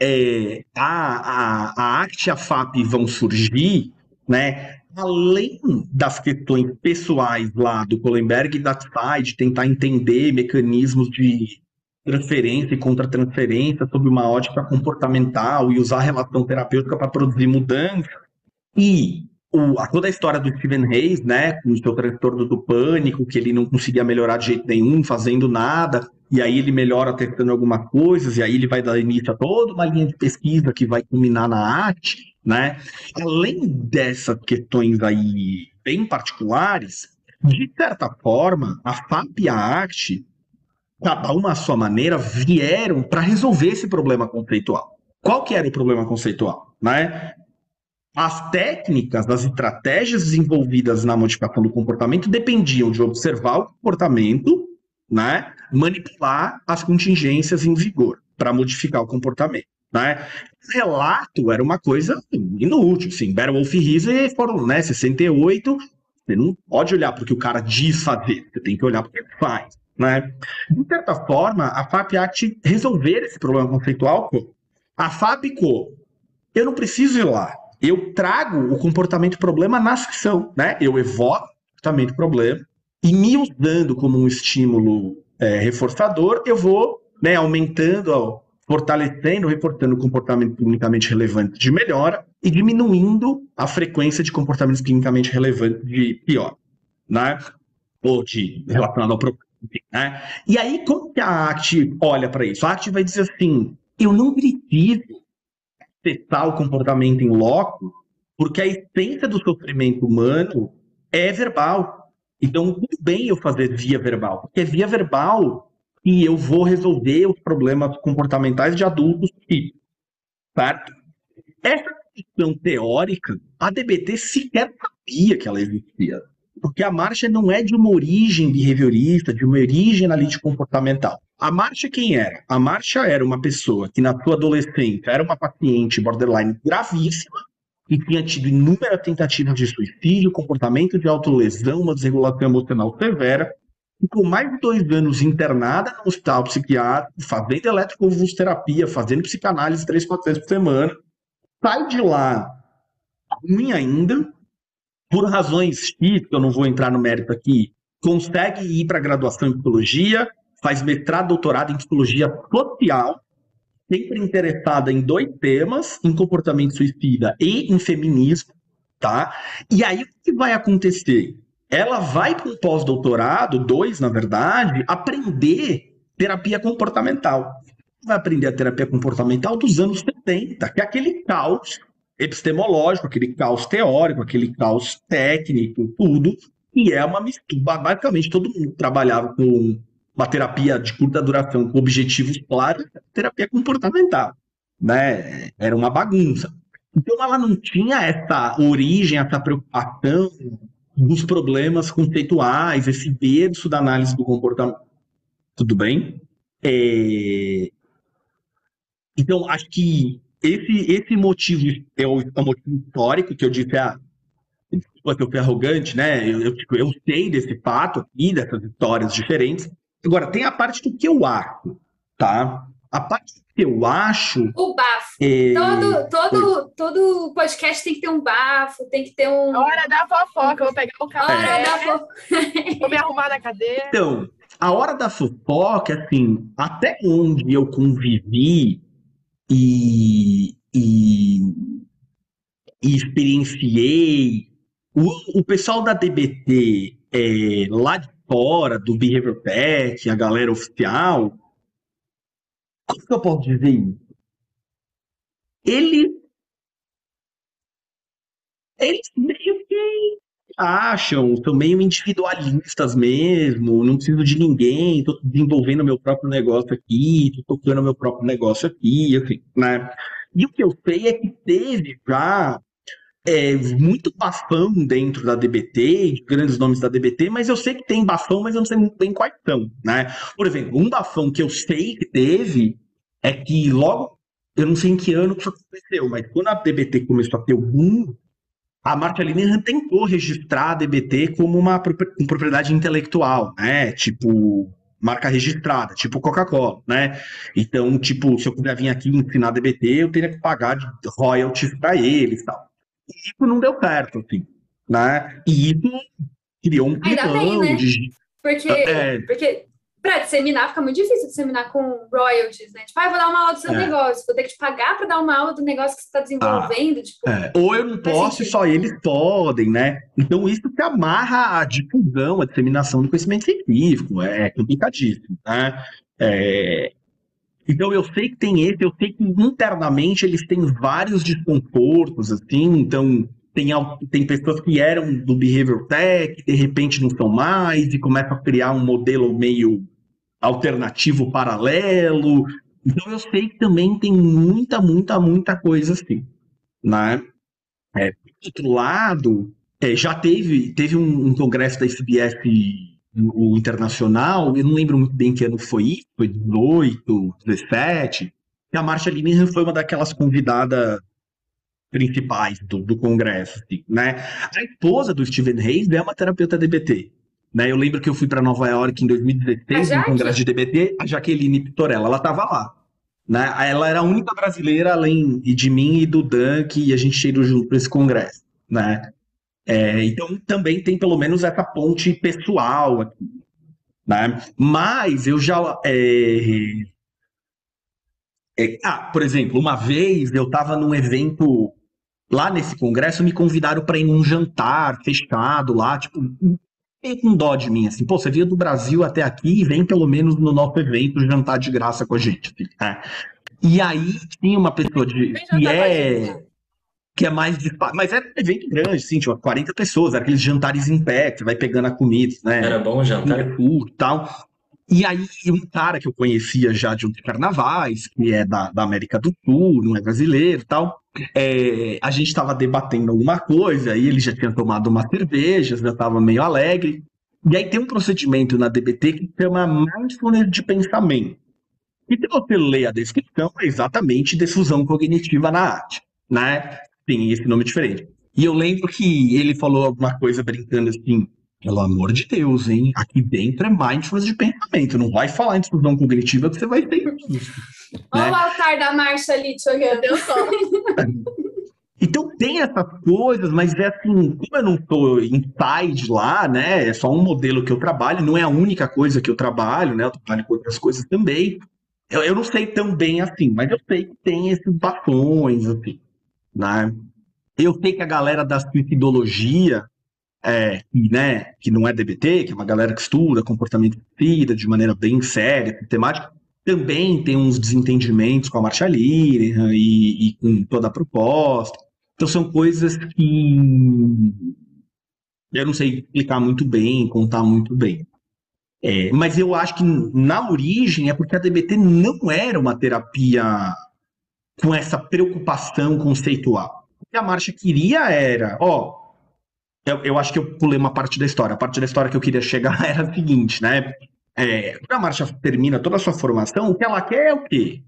é, a, a, a arte e a FAP vão surgir, né, além das questões pessoais lá do Kohlenberg e da TSAI, de tentar entender mecanismos de transferência e contra-transferência sob uma ótica comportamental e usar a relação terapêutica para produzir mudança, e o, a, toda a história do Stephen Hayes, né, com o seu transtorno do pânico, que ele não conseguia melhorar de jeito nenhum, fazendo nada, e aí ele melhora testando algumas coisas, e aí ele vai dar início a toda uma linha de pesquisa que vai culminar na arte, né? Além dessas questões aí bem particulares, de certa forma, a FAP e a arte, cada uma à sua maneira, vieram para resolver esse problema conceitual. Qual que era o problema conceitual? Né? As técnicas, as estratégias desenvolvidas na modificação do comportamento dependiam de observar o comportamento, né? manipular as contingências em vigor para modificar o comportamento. Né? Relato era uma coisa inútil, assim, Beowulf e Riese foram, né, 68, você não pode olhar para o que o cara diz fazer, você tem que olhar para o que ele faz, né? De certa forma, a FAP Act resolver esse problema conceitual, a FAP, eu não preciso ir lá, eu trago o comportamento problema na sessão, né? Eu evoco o comportamento problema e me usando como um estímulo é, reforçador, eu vou né, aumentando, fortalecendo, reportando o comportamento clinicamente relevante de melhora e diminuindo a frequência de comportamentos clinicamente relevantes de pior, né? Ou de relacionado ao problema. Né? E aí, como que a ACT olha para isso? A ACT vai dizer assim: eu não preciso testar o comportamento em loco, porque a essência do sofrimento humano é verbal. Então, tudo bem eu fazer via verbal, porque é via verbal que eu vou resolver os problemas comportamentais de adultos, certo? Essa questão teórica, a DBT sequer sabia que ela existia, porque a marcha não é de uma origem behaviorista, de uma origem analítica comportamental. A Marcha quem era? A Marcha era uma pessoa que na sua adolescência era uma paciente borderline gravíssima e tinha tido inúmeras tentativas de suicídio, comportamento de autolesão, uma desregulação emocional severa, e com mais de dois anos internada no hospital psiquiátrico, fazendo eletroconvulsoterapia, fazendo psicanálise três, quatro vezes por semana, sai de lá ruim ainda, por razões X, que eu não vou entrar no mérito aqui, consegue ir para graduação em psicologia, faz mestrado, doutorado em psicologia social, sempre interessada em dois temas, em comportamento suicida e em feminismo, tá? E aí o que vai acontecer? Ela vai para um pós-doutorado, dois na verdade, aprender terapia comportamental. Vai aprender a terapia comportamental dos anos 70, que é aquele caos epistemológico, aquele caos teórico, aquele caos técnico, tudo, e é uma mistura. Basicamente, todo mundo trabalhava com uma terapia de curta duração com objetivos claros, terapia comportamental, né? Era uma bagunça. Então ela não tinha essa origem, essa preocupação dos problemas conceituais, esse berço da análise do comportamento. Tudo bem? É... Então, acho que esse, esse motivo é o, é o motivo histórico que eu disse, ah, desculpa que eu fui arrogante, né? Eu, eu, tipo, eu sei desse fato aqui, dessas histórias diferentes, Agora, tem a parte do que eu acho, tá? A parte do que eu acho. O bafo. É... Todo, todo, todo podcast tem que ter um bafo, tem que ter um. Hora da fofoca, eu vou pegar o café. Hora é. da fofoca. [LAUGHS] vou me arrumar na cadeira. Então, a hora da fofoca, assim, até onde eu convivi e, e, e experienciei, o, o pessoal da DBT é, lá de fora do Behavior Tech, a galera oficial, como que eu posso dizer isso? Eles, meio acham, são meio individualistas mesmo, não preciso de ninguém, estou desenvolvendo meu próprio negócio aqui, estou tocando meu próprio negócio aqui, assim, né? E o que eu sei é que teve já é, muito bafão dentro da DBT, de grandes nomes da DBT, mas eu sei que tem bafão, mas eu não sei muito bem quais são, né? Por exemplo, um bafão que eu sei que teve é que logo, eu não sei em que ano que isso aconteceu, mas quando a DBT começou a ter o boom, a Marta Linehan tentou registrar a DBT como uma propriedade intelectual, né? Tipo, marca registrada, tipo Coca-Cola, né? Então, tipo, se eu quiser vir aqui ensinar DBT, eu teria que pagar royalties para eles e tal. E isso não deu certo, assim. né? E isso criou um bem, né? de... Porque, É. porque para disseminar fica muito difícil disseminar com royalties, né? Tipo, ah, eu vou dar uma aula do seu É. negócio, vou ter que te pagar para dar uma aula do negócio que você está desenvolvendo. tipo, É, Ou eu não posso e só eles podem, né? Então isso se amarra à difusão, à disseminação do conhecimento científico, é complicadíssimo, né? É, Então eu sei que tem esse, eu sei que internamente eles têm vários desconfortos, assim, então tem, tem pessoas que eram do Behavior Tech, de repente não são mais, e começam a criar um modelo meio alternativo paralelo. Então eu sei que também tem muita, muita, muita coisa assim, né? É, por outro lado, é, já teve, teve um, um congresso da SBS o internacional, eu não lembro muito bem que ano foi isso, foi 18, 17, e a Marcia Linehan foi uma daquelas convidadas principais do, do congresso, assim, né? A esposa do Steven Hayes é uma terapeuta DBT, né? Eu lembro que eu fui para Nova York em 2016, A no congresso de DBT, a Jaqueline Pitorella, ela estava lá, né? Ela era a única brasileira, além de mim e do Dan, que a gente ido junto para esse congresso, né? É, então também tem pelo menos essa ponte pessoal aqui, né? Mas eu já é, é, ah, por exemplo, uma vez eu estava num evento lá nesse congresso, me convidaram para ir num jantar fechado lá, tipo, meio com dó de mim, assim, pô, você veio do Brasil até aqui e vem pelo menos no nosso evento jantar de graça com a gente, assim, né? E aí tinha uma pessoa de, que é que é mais de, mas era um evento grande, assim, tinha 40 pessoas, era aqueles jantares em pé, que você vai pegando a comida, né? Era bom o jantar? E tal. E aí, um cara que eu conhecia já de outros carnavais, que é da, da América do Sul, não é brasileiro e tal, é, a gente estava debatendo alguma coisa, aí ele já tinha tomado uma cerveja, já estava meio alegre. E aí tem um procedimento na DBT que chama mindfulness de pensamento. E se você lê a descrição, é exatamente difusão cognitiva na arte, né? Tem esse nome diferente. E eu lembro que ele falou alguma coisa brincando assim, pelo amor de Deus, hein? Aqui dentro é mindfulness de pensamento. Não vai falar em difusão cognitiva que você vai ter isso. Olha né? o altar da marcha ali te olhando. Deu só. [LAUGHS] Então tem essas coisas, mas é assim, como eu não estou inside lá, né? É só um modelo que eu trabalho, não é a única coisa que eu trabalho, né? Eu trabalho com outras coisas também. Eu, eu não sei tão bem assim, mas eu sei que tem esses bafões, assim, né? Eu sei que a galera da suicidologia, é, que, né, que não é DBT, que é uma galera que estuda comportamento suicida de maneira bem séria, sistemática, também tem uns desentendimentos com a Marcia Linehan e, e com toda a proposta. Então são coisas que eu não sei explicar muito bem, contar muito bem. É, mas eu acho que na origem é porque a DBT não era uma terapia com essa preocupação conceitual. O que a Marcia queria era, ó, eu, eu acho que eu pulei uma parte da história. A parte da história que eu queria chegar [LAUGHS] era a seguinte, né? É, quando a Marcia termina toda a sua formação, o que ela quer é o quê?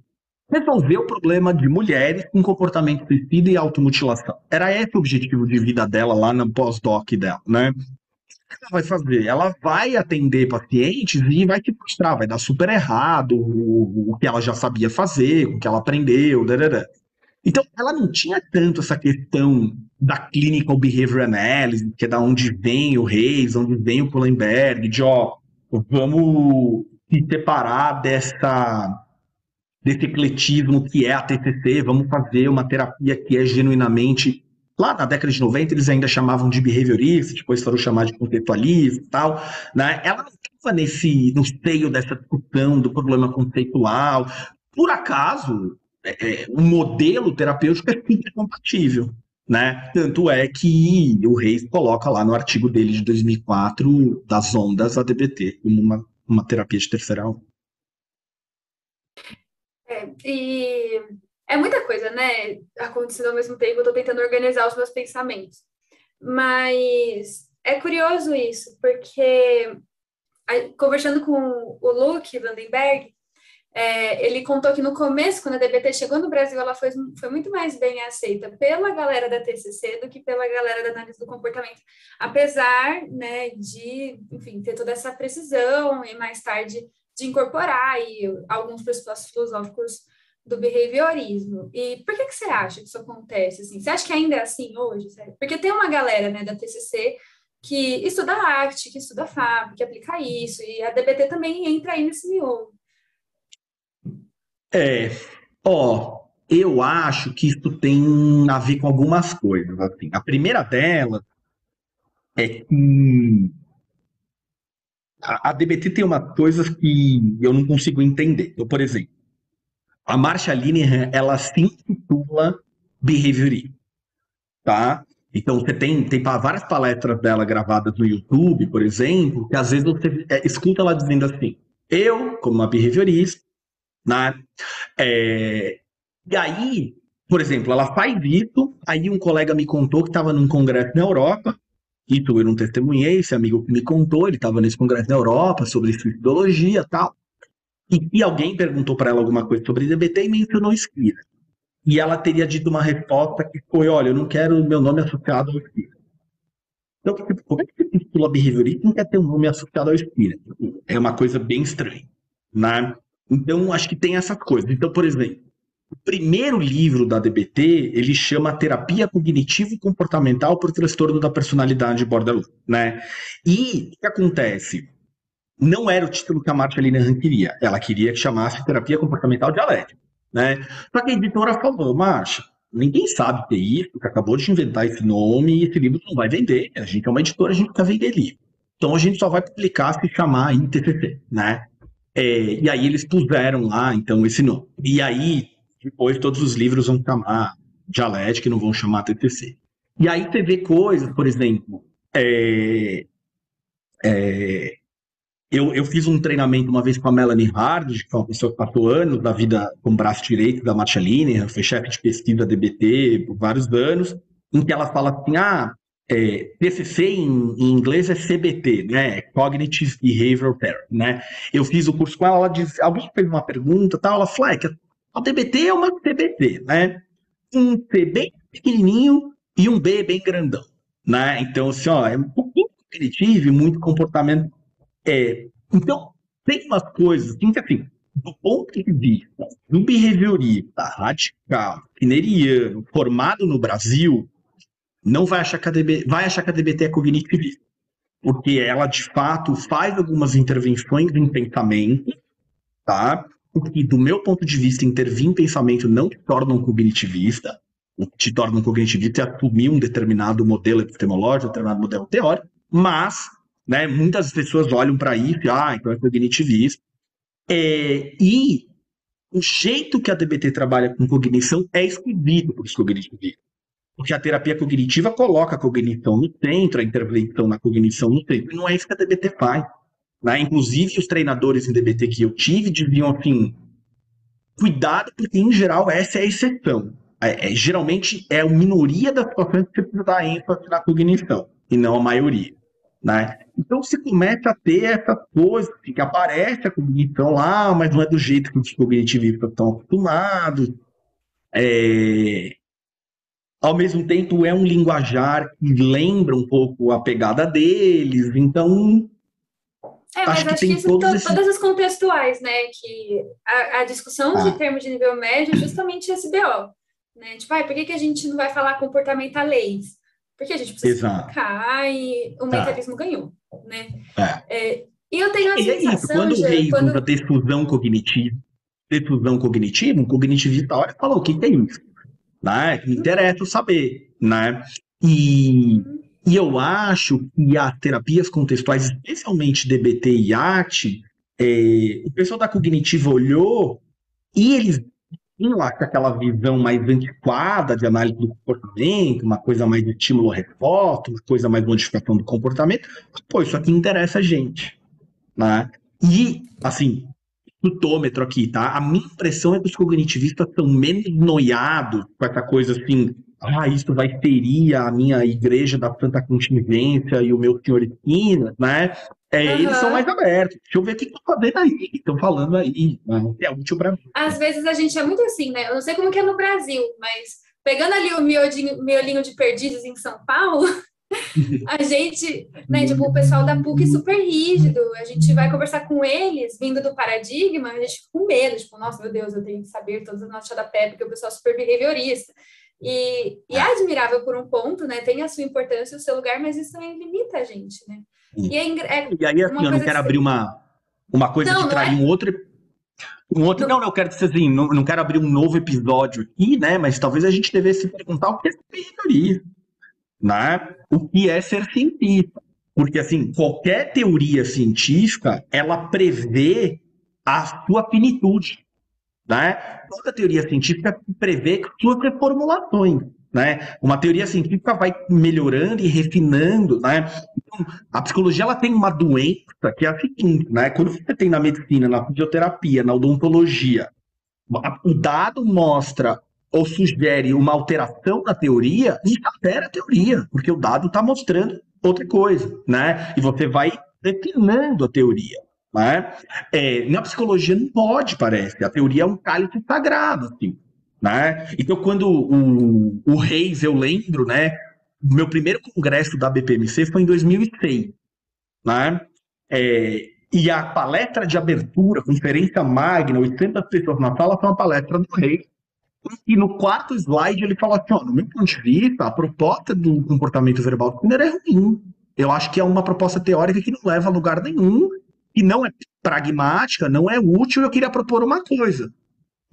Resolver o problema de mulheres com comportamento suicida e automutilação. Era esse o objetivo de vida dela lá no pós-doc dela, né? O que ela vai fazer? Ela vai atender pacientes e vai se frustrar, vai dar super errado o, o que ela já sabia fazer, o que ela aprendeu, darará. Então, ela não tinha tanto essa questão da clinical behavior analysis, que é da onde vem o Reis, onde vem o Kohlenberg, de ó, vamos se separar dessa desse ecletismo que é a TCC, vamos fazer uma terapia que é genuinamente lá na década de 90 eles ainda chamavam de behaviorista, depois foram chamar de conceitualista e tal, né? Ela não estava nesse no seio dessa discussão do problema conceitual. Por acaso, é, é, o modelo terapêutico é super compatível, né? Tanto é que o Reis coloca lá no artigo dele de 2004 das ondas ADBT como uma, uma terapia de terceira onda. É, e é muita coisa, né? Acontecendo ao mesmo tempo, eu tô tentando organizar os meus pensamentos. Mas é curioso isso, porque a- conversando com o Luke Vandenberg, é, ele contou que no começo, quando a DBT chegou no Brasil, ela foi, foi muito mais bem aceita pela galera da TCC do que pela galera da análise do comportamento, apesar né, de, enfim, ter toda essa precisão e mais tarde de incorporar aí alguns pressupostos filosóficos do behaviorismo. E por que, que você acha que isso acontece? Assim? Você acha que ainda é assim hoje? Porque tem uma galera né, da TCC que estuda arte, que estuda fábrica, que aplica isso, e a DBT também entra aí nesse miolo. É, ó, eu acho que isso tem a ver com algumas coisas. Assim. A primeira delas é que a, a DBT tem umas coisas que eu não consigo entender. Por exemplo, a Marcia Linehan, ela se intitula behaviorismo, tá? Então, você tem, tem várias palestras dela gravadas no YouTube, por exemplo, que às vezes você é, escuta ela dizendo assim, eu, como uma behaviorista, né? É, e aí, por exemplo, ela faz isso, aí um colega me contou que estava num congresso na Europa, e tu eu não testemunhei, esse amigo me contou, ele estava nesse congresso na Europa sobre suicidologia e tal, e, e alguém perguntou para ela alguma coisa sobre DBT e mencionou Skinner. E ela teria dito uma resposta que foi: olha, eu não quero meu nome associado ao Skinner. Então, tipo, como é que você titula behaviorista não quer ter um nome associado ao Skinner? É uma coisa bem estranha. Né? Então, acho que tem essas coisas. Então, por exemplo, o primeiro livro da DBT, ele chama Terapia Cognitivo Comportamental por Transtorno da Personalidade Borderline, né? E o que acontece? Não era o título que a Marcia Linehan queria. Ela queria que chamasse Terapia Comportamental Dialética. Né? Só que a editora falou, Marcha, ninguém sabe ter isso, que acabou de inventar esse nome e esse livro não vai vender. A gente é uma editora, a gente quer vender livro. Então a gente só vai publicar se chamar ITCC, né? É, e aí eles puseram lá, então, esse nome. E aí, depois todos os livros vão chamar Dialética e não vão chamar TTC. E aí você vê coisas, por exemplo, é, é, eu, eu fiz um treinamento uma vez com a Melanie Hard, que é uma pessoa que passou anos da vida com braço direito da Marceline, foi chefe de pesquisa DBT por vários anos, em que ela fala assim, ah, é, TCC em, em, inglês é CBT, né? Cognitive Behavioral Therapy, né? Eu fiz o curso com ela, ela alguém fez uma pergunta, tal, ela falou, é que a DBT é uma CBT, né? Um C bem pequenininho e um B bem grandão, né? Então, assim, ó, é um pouquinho cognitivo, muito comportamento é, então, tem umas coisas que, assim, do ponto de vista do behaviorista radical, pineriano, formado no Brasil, não vai achar que a, vai achar que a DBT é cognitivista. Porque ela, de fato, faz algumas intervenções em pensamento, tá? O que, do meu ponto de vista, intervir em pensamento não te torna um cognitivista. O que te torna um cognitivista é assumir um determinado modelo epistemológico, um determinado modelo teórico, mas né? Muitas pessoas olham para isso e, ah, então é cognitivismo. É, e o jeito que a DBT trabalha com cognição é escolhido por cognitivistas. Porque a terapia cognitiva coloca a cognição no centro, a intervenção na cognição no centro. E não é isso que a DBT faz. Né? Inclusive, os treinadores em DBT que eu tive diziam assim: cuidado, porque em geral essa é a exceção. É, é, geralmente é a minoria das situações que você precisa dar ênfase na cognição, e não a maioria. Né? Então se começa a ter essa coisa que aparece a cognição lá, mas não é do jeito que os cognitivistas estão acostumados. É... Ao mesmo tempo, é um linguajar que lembra um pouco a pegada deles, então. É, mas acho, que, acho que, isso to, esses... todas as contextuais, né? Que a, a discussão ah. de termos de nível médio é justamente esse BO. Né? Tipo, ah, por que, que a gente não vai falar comportamentalês? Porque a gente precisa Exato. explicar e o mentalismo tá. ganhou, né? É. É, e eu tenho a e sensação... É isso, quando o rei quando... usa defusão cognitiva, defusão cognitiva, um cognitivista olha e fala, o que, que é isso? Né? Interessa saber, né? E, e eu acho que as terapias contextuais, especialmente DBT e arte, é, o pessoal da cognitiva olhou e eles lá com aquela visão mais antiquada de análise do comportamento, uma coisa mais de estímulo-resposta, uma coisa mais modificação do comportamento. Pô, isso aqui interessa a gente. Né? E, assim, tutômetro aqui, tá? A minha impressão é que os cognitivistas estão menos noiados com essa coisa assim, ah, isso vai ferir a minha igreja da Santa Contingência e o meu senhor Esquina, né? É, uhum. Eles são mais abertos. Deixa eu ver o que estão fazendo aí, estão falando aí. Né? É útil para mim. Às vezes a gente é muito assim, né? Eu não sei como que é no Brasil, mas pegando ali o miolinho de perdidos em São Paulo, [LAUGHS] [LAUGHS] a gente, né, tipo, o pessoal da PUC super rígido, a gente vai conversar com eles, vindo do paradigma, a gente fica com medo, tipo, nossa, meu Deus, eu tenho que saber todas as notas da PEP, porque o pessoal é super behaviorista. E, e, é admirável por um ponto, né? Tem a sua importância, o seu lugar, mas isso também limita a gente, né? E, é, é e aí, assim, eu não quero abrir uma, uma coisa não, que é? um outro. Um outro, não, não, eu quero dizer assim, não, não quero abrir um novo episódio aqui, né? Mas talvez a gente devesse perguntar o que é teoria, né? O que é ser cientista? Porque, assim, qualquer teoria científica, ela prevê a sua finitude. Né? Toda teoria científica prevê suas reformulações. Né? Uma teoria científica vai melhorando e refinando. Né? Então, a psicologia ela tem uma doença que é a seguinte: né? quando você tem na medicina, na fisioterapia, na odontologia, o dado mostra ou sugere uma alteração na teoria, isso altera a teoria, porque o dado está mostrando outra coisa. Né? E você vai refinando a teoria. Né? É, na psicologia não pode, parece. A teoria é um cálice sagrado, assim. Né? Então, quando o, o Reis, eu lembro, né? Meu primeiro congresso da BPMC foi em 2006. Né? É, e a palestra de abertura, conferência magna, 800 pessoas na sala, foi uma palestra do Reis. E no quarto slide ele fala assim: ó, no meu ponto de vista, a proposta do comportamento verbal do Skinner é ruim. Eu acho que é uma proposta teórica que não leva a lugar nenhum e não é pragmática, não é útil, eu queria propor uma coisa.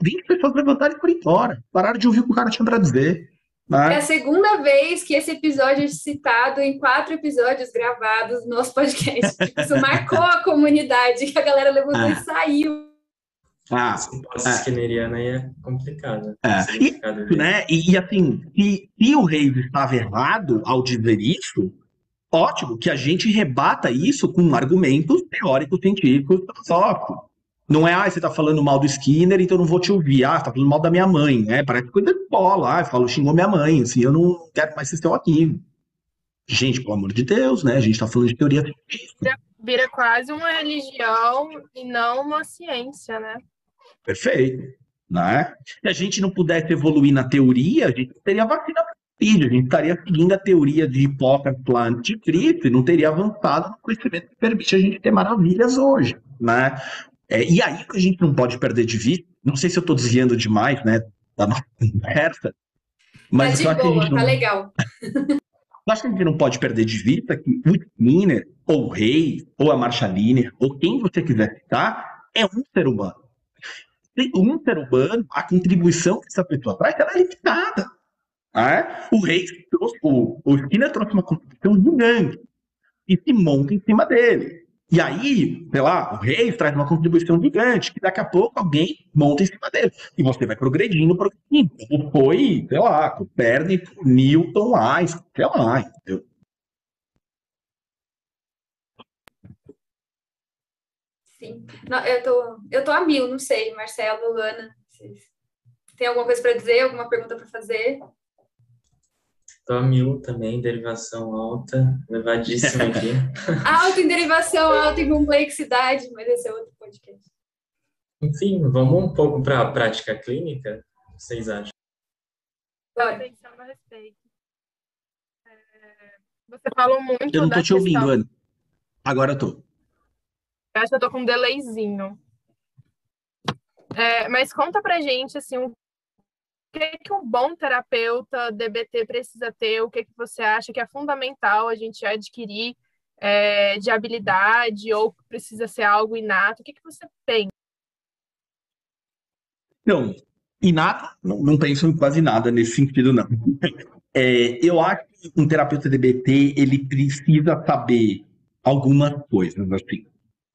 20 pessoas levantaram e foram embora. Pararam de ouvir o que o cara tinha para dizer. Né? É a segunda vez que esse episódio é citado em quatro episódios gravados no nosso podcast. Tipo, isso marcou a comunidade, que a galera levantou ah. e saiu. Ah, a esquineriana aí é complicado. É. E, né? e, assim, se, se o Reis estava errado ao dizer isso, ótimo que a gente rebata isso com argumentos teóricos, científicos, filosóficos. Não é, ah, você tá falando mal do Skinner, então eu não vou te ouvir. Ah, você tá falando mal da minha mãe, né? Parece coisa de bola. Ah, falou, xingou minha mãe, assim, eu não quero mais ser seu aqui. Gente, pelo amor de Deus, né? A gente tá falando de teoria científica. Vira quase uma religião e não uma ciência, né? Perfeito. Né? Se a gente não pudesse evoluir na teoria, a gente teria vacina a gente estaria seguindo a teoria de Hipócrates lá anticristo e não teria avançado no conhecimento que permite a gente ter maravilhas hoje, né? É, e aí que a gente não pode perder de vista, não sei se eu estou desviando demais, né, da nossa [LAUGHS] conversa, mas tá de boa, tá não... legal. [LAUGHS] acho que a gente não pode perder de vista que o Skinner, ou o Rei, ou a Marchaline, ou quem você quiser citar, é um ser humano. Um ser humano, a contribuição que essa pessoa traz, ela é limitada. É? O rei trouxe, o, o Skinner trouxe uma contribuição gigante e se monta em cima dele. E aí, sei lá, o rei traz uma contribuição gigante, que daqui a pouco alguém monta em cima dele. E você vai progredindo, progredindo. Como foi, sei lá, Copérnico, Newton, Einstein, sei lá, entendeu? Sim. Não, eu, tô, eu tô a mil, não sei, Marcelo, Luana. Tem alguma coisa para dizer? Alguma pergunta para fazer? Tô mil também, derivação alta, levadíssima aqui. [LAUGHS] alta em derivação, alta em complexidade, mas esse é outro podcast. Enfim, vamos um pouco para a prática clínica? O que vocês acham? Pensando a respeito. É, você falou muito. Eu não tô te ouvindo, Ana. Agora eu tô. Acho que eu tô com um delayzinho. É, mas conta pra gente assim, um que, que um bom terapeuta DBT precisa ter? O que, que você acha que é fundamental a gente adquirir é, de habilidade ou precisa ser algo inato? O que, que você tem? Não, inato, não, não penso em quase nada nesse sentido, não. É, eu acho que um terapeuta DBT ele precisa saber algumas coisas. Assim.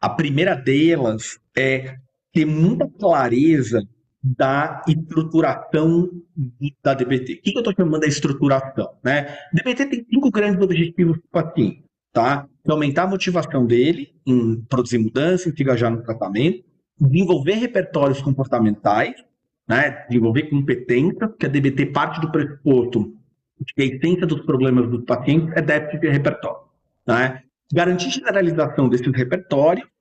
A primeira delas é ter muita clareza da estruturação da DBT. O que eu estou chamando da estruturação? Né? DBT tem cinco grandes objetivos para o paciente. Tá? Aumentar a motivação dele em produzir mudança, em se engajar no tratamento, desenvolver repertórios comportamentais, né? desenvolver competência, porque a DBT parte do pressuposto de que a essência dos problemas dos pacientes é déficit de repertório. Né? Garantir generalização desses repertórios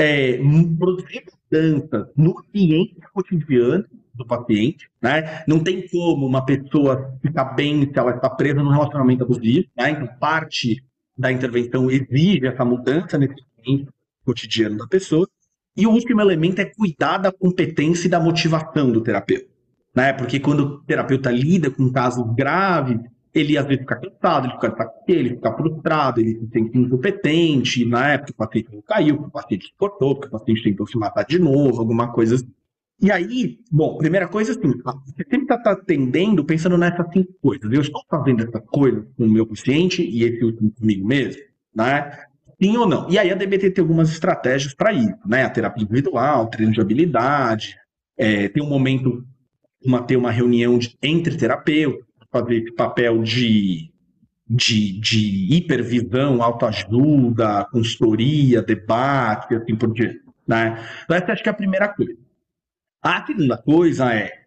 é, produzir mudanças no ambiente cotidiano do paciente, né? Não tem como uma pessoa ficar bem se ela está presa num relacionamento abusivo, né? Então, parte da intervenção exige essa mudança nesse cotidiano da pessoa. E o último elemento é cuidar da competência e da motivação do terapeuta, né? Porque quando o terapeuta lida com casos graves, ele às vezes fica cansado, ele fica ele fica frustrado, ele se sente incompetente, na época o paciente não caiu, o paciente se cortou, porque o paciente tentou se matar de novo, alguma coisa assim. E aí, bom, primeira coisa assim, você sempre está tá atendendo pensando nessas cinco coisas. Eu estou fazendo essa coisa com o meu paciente e esse último comigo mesmo, né? Sim ou não? E aí a DBT tem algumas estratégias para isso, né? A terapia individual, treino de habilidade, é, tem um momento, uma, ter uma reunião de, entre terapeutas, papel de, de, de hipervisão, autoajuda, consultoria, debate, assim por diante. Né? Então, essa acho que é a primeira coisa. A segunda coisa é,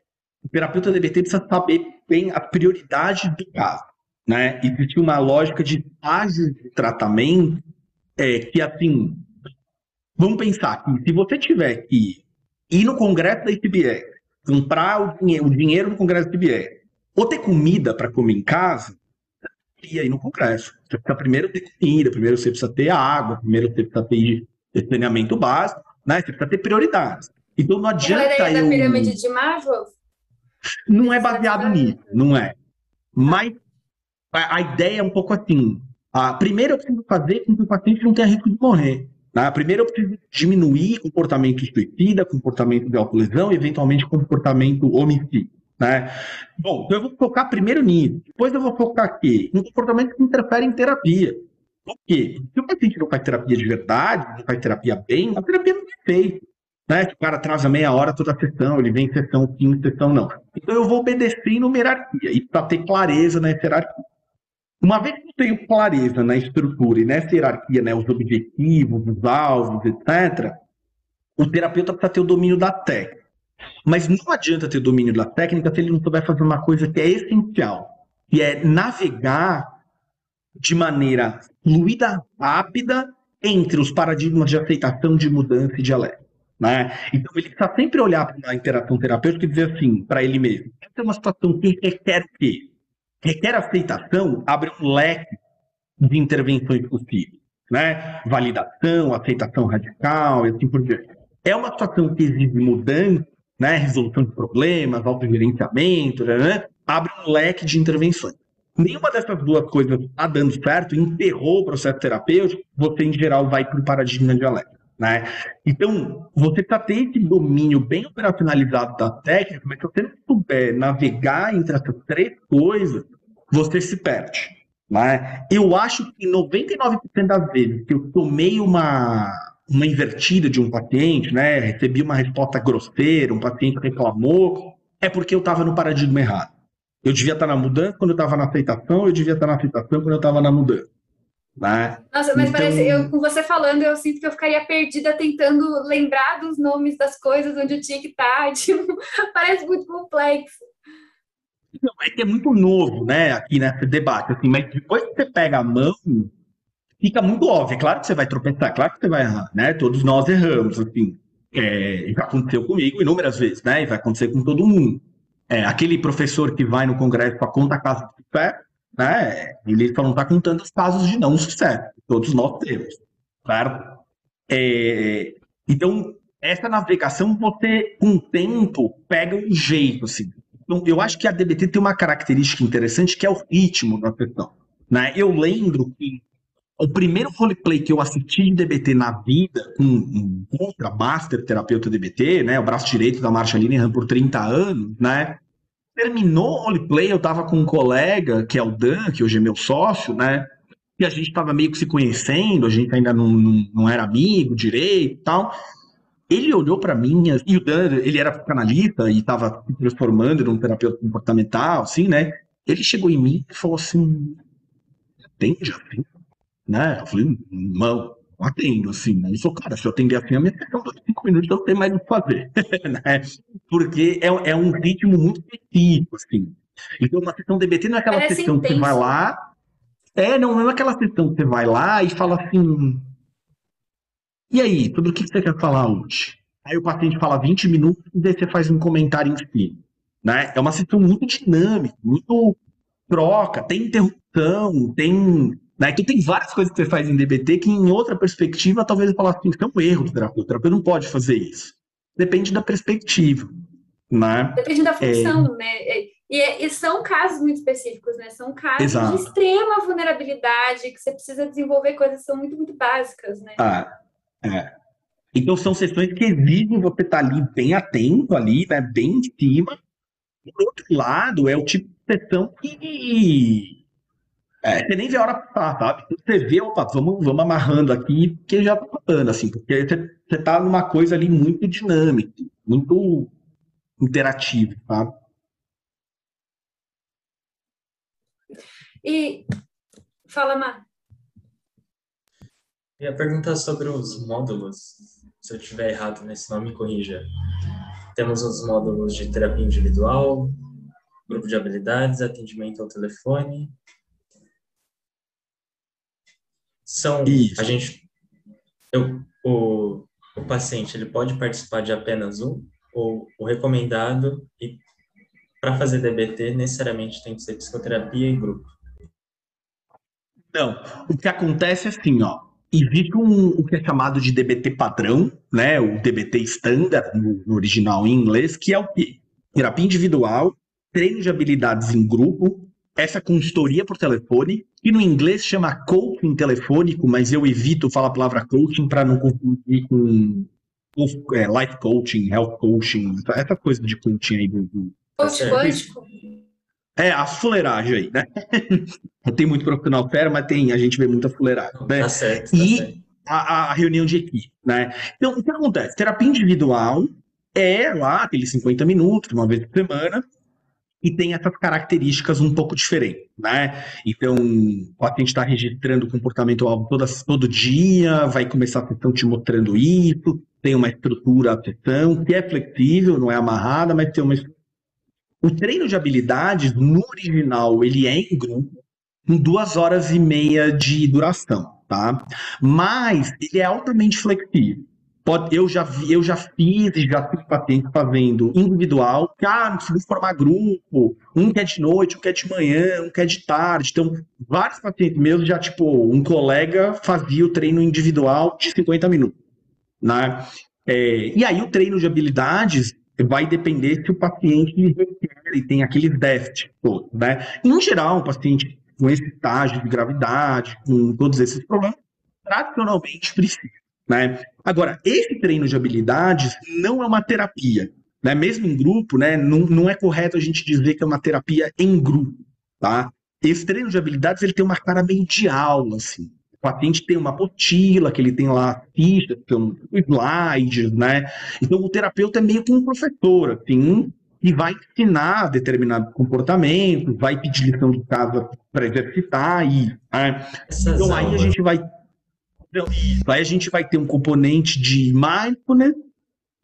o terapeuta DBT precisa saber bem a prioridade do caso. Né? Existe uma lógica de estágio de tratamento é, que, assim, vamos pensar que se você tiver que ir no congresso da ICBR, comprar o, dinheiro, o dinheiro do congresso da ICBR, ou ter comida para comer em casa, e aí no congresso. Você precisa primeiro ter comida, primeiro você precisa ter água, primeiro você precisa ter saneamento básico, né? Você precisa ter prioridades. Então não adianta a eu... da pirâmide de Maslow? Não é baseado nisso, não é. Mas a, ideia é um pouco assim. A, primeiro eu preciso fazer com que o paciente não tenha risco de morrer. Né? Primeiro eu preciso diminuir comportamento suicida, comportamento de autolesão e eventualmente comportamento homicídio. Né? Bom, então eu vou focar primeiro nisso. Depois eu vou focar aqui no comportamento que interfere em terapia. Por quê? Se o paciente não faz terapia de verdade, não faz terapia bem, a terapia não é feita. Né? O cara atrasa meia hora toda a sessão, ele vem em sessão sim, sessão não. Então eu vou obedecer em hierarquia e para ter clareza na hierarquia. Uma vez que eu tenho clareza na estrutura e nessa hierarquia, né, os objetivos, os alvos, etc., o terapeuta precisa ter o domínio da técnica. Mas não adianta ter domínio da técnica se ele não souber fazer uma coisa que é essencial, que é navegar de maneira fluida, rápida, entre os paradigmas de aceitação, de mudança e de alerta. Né? Então ele está sempre olhar para uma interação terapêutica e dizer assim para ele mesmo: essa é uma situação que requer o quê? Requer aceitação, abre um leque de intervenções possíveis. Né? Validação, aceitação radical e assim por diante. É uma situação que exige mudança, né, resolução de problemas, autogerenciamento, né, né, abre um leque de intervenções. Nenhuma dessas duas coisas está dando certo, enterrou o processo terapêutico, você, em geral, vai para o paradigma dialético. Né? Então, você está tendo esse domínio bem operacionalizado da técnica, mas se você não souber navegar entre essas três coisas, você se perde. Né? Eu acho que 99% das vezes que eu tomei uma uma invertida de um paciente, né? Recebi uma resposta grosseira, um paciente reclamou, é porque eu estava no paradigma errado. Eu devia estar na mudança quando eu estava na aceitação, eu devia estar na aceitação quando eu estava na mudança. Né? Nossa, mas então... parece, eu, com você falando, eu sinto que eu ficaria perdida tentando lembrar dos nomes das coisas onde eu tinha que estar. [LAUGHS] Tipo, parece muito complexo. Não, é que é muito novo, né, aqui nesse debate, assim, mas depois que você pega a mão, fica muito óbvio. É claro que você vai tropeçar, é claro que você vai errar, né? Todos nós erramos, assim. É, já aconteceu comigo inúmeras vezes, né? E vai acontecer com todo mundo. É, aquele professor que vai no congresso para contar casos de sucesso, né? Ele só não está contando os casos de não sucesso. Todos nós temos, certo? É, então, essa navegação, você, com o tempo, pega um jeito, assim. Então, eu acho que a DBT tem uma característica interessante, que é o ritmo da sessão. Né? Eu lembro que o primeiro roleplay que eu assisti de DBT na vida, com um outra master terapeuta DBT, né, o braço direito da Marcia Linehan por 30 anos, né, terminou o roleplay, eu tava com um colega, que é o Dan, que hoje é meu sócio, né, e a gente tava meio que se conhecendo, a gente ainda não, não, não era amigo direito e tal, ele olhou para mim, e o Dan, ele era psicanalista e estava se transformando num terapeuta comportamental, assim, né? Ele chegou em mim e falou assim: entende assim? Né? Eu falei, não, atendo, assim, né? Falou, cara, se eu atender assim, a minha sessão de cinco minutos eu tenho mais o que fazer, [LAUGHS] né? Porque é, é um ritmo muito específico, assim. Então, uma sessão DBT não é aquela Parece sessão intenso. que você vai lá, é, não, não é aquela sessão que você vai lá e fala assim, e aí, tudo o que você quer falar hoje? aí o paciente fala 20 minutos e daí você faz um comentário em si. Né? É uma sessão muito dinâmica, muito troca, tem interrupção, tem. Né? Então tem várias coisas que você faz em DBT que, em outra perspectiva, talvez eu falasse assim, isso é um erro do terapeuta. O terapeuta não pode fazer isso. Depende da perspectiva. Né? Depende da função, é... né? E, e, são casos muito específicos, né? São casos Exato. de extrema vulnerabilidade, que você precisa desenvolver coisas que são muito, muito básicas, né? Ah, é. Então são sessões que exigem você estar ali bem atento ali, né? Bem em cima. Por outro lado, é o tipo de sessão que é, você nem vê a hora passar, sabe? Você vê, opa, vamos, vamos amarrando aqui, porque já tá falando, assim, porque você, você tá numa coisa ali muito dinâmica, muito interativa, sabe? E fala, Mar. Eu ia perguntar sobre os módulos. Se eu estiver errado nesse nome, corrija. Temos os módulos de terapia individual, grupo de habilidades, atendimento ao telefone. São Isso. a gente eu, o, o paciente ele pode participar de apenas um ou o recomendado e para fazer DBT necessariamente tem que ser psicoterapia e grupo. Não, o que acontece é assim, ó, existe um, o que é chamado de DBT padrão, né, o DBT standard no, no original em inglês, que é o quê? Terapia individual, treino de habilidades em grupo, essa consultoria por telefone, que no inglês chama coaching telefônico, mas eu evito falar a palavra coaching para não confundir com é, life coaching, health coaching, essa coisa de coaching aí. Coach quântico. É, a fuleiragem aí, né? [LAUGHS] tem muito profissional fera, mas tem, a gente vê muita fuleiragem. Né? Tá certo, tá e certo. A, a, reunião de equipe, né? Então, o que acontece? Terapia individual é lá, aqueles 50 minutos, uma vez por semana, e tem essas características um pouco diferentes, né? Então, o paciente está registrando o comportamento todo, todo dia, vai começar a sessão te mostrando isso, tem uma estrutura a sessão, que é flexível, não é amarrada, mas tem uma o treino de habilidades, no original, ele é em grupo, com duas horas e meia de duração, tá? Mas ele é altamente flexível. Pode, eu, já vi, eu já fiz e já fiz pacientes fazendo individual, ah, não formar grupo, um que é de noite, um que é de manhã, um que é de tarde. Então, vários pacientes meus já, tipo, um colega fazia o treino individual de 50 minutos, né? É, e aí o treino de habilidades vai depender se o paciente requer e tem aqueles déficits todos, né? Em geral, um paciente com esse estágio de gravidade, com todos esses problemas, tradicionalmente precisa, né? Agora, esse treino de habilidades não é uma terapia, né? Mesmo em grupo, né? Não, não é correto a gente dizer que é uma terapia em grupo, tá? Esse treino de habilidades, ele tem uma cara meio de aula, assim paciente tem uma apostila, que ele tem lá fichas, são slides, né? Então o terapeuta é meio que um professor, assim, e vai ensinar determinado comportamento, vai pedir lição de casa para exercitar e né? então aí a gente vai então, aí a gente vai ter um componente de mindfulness,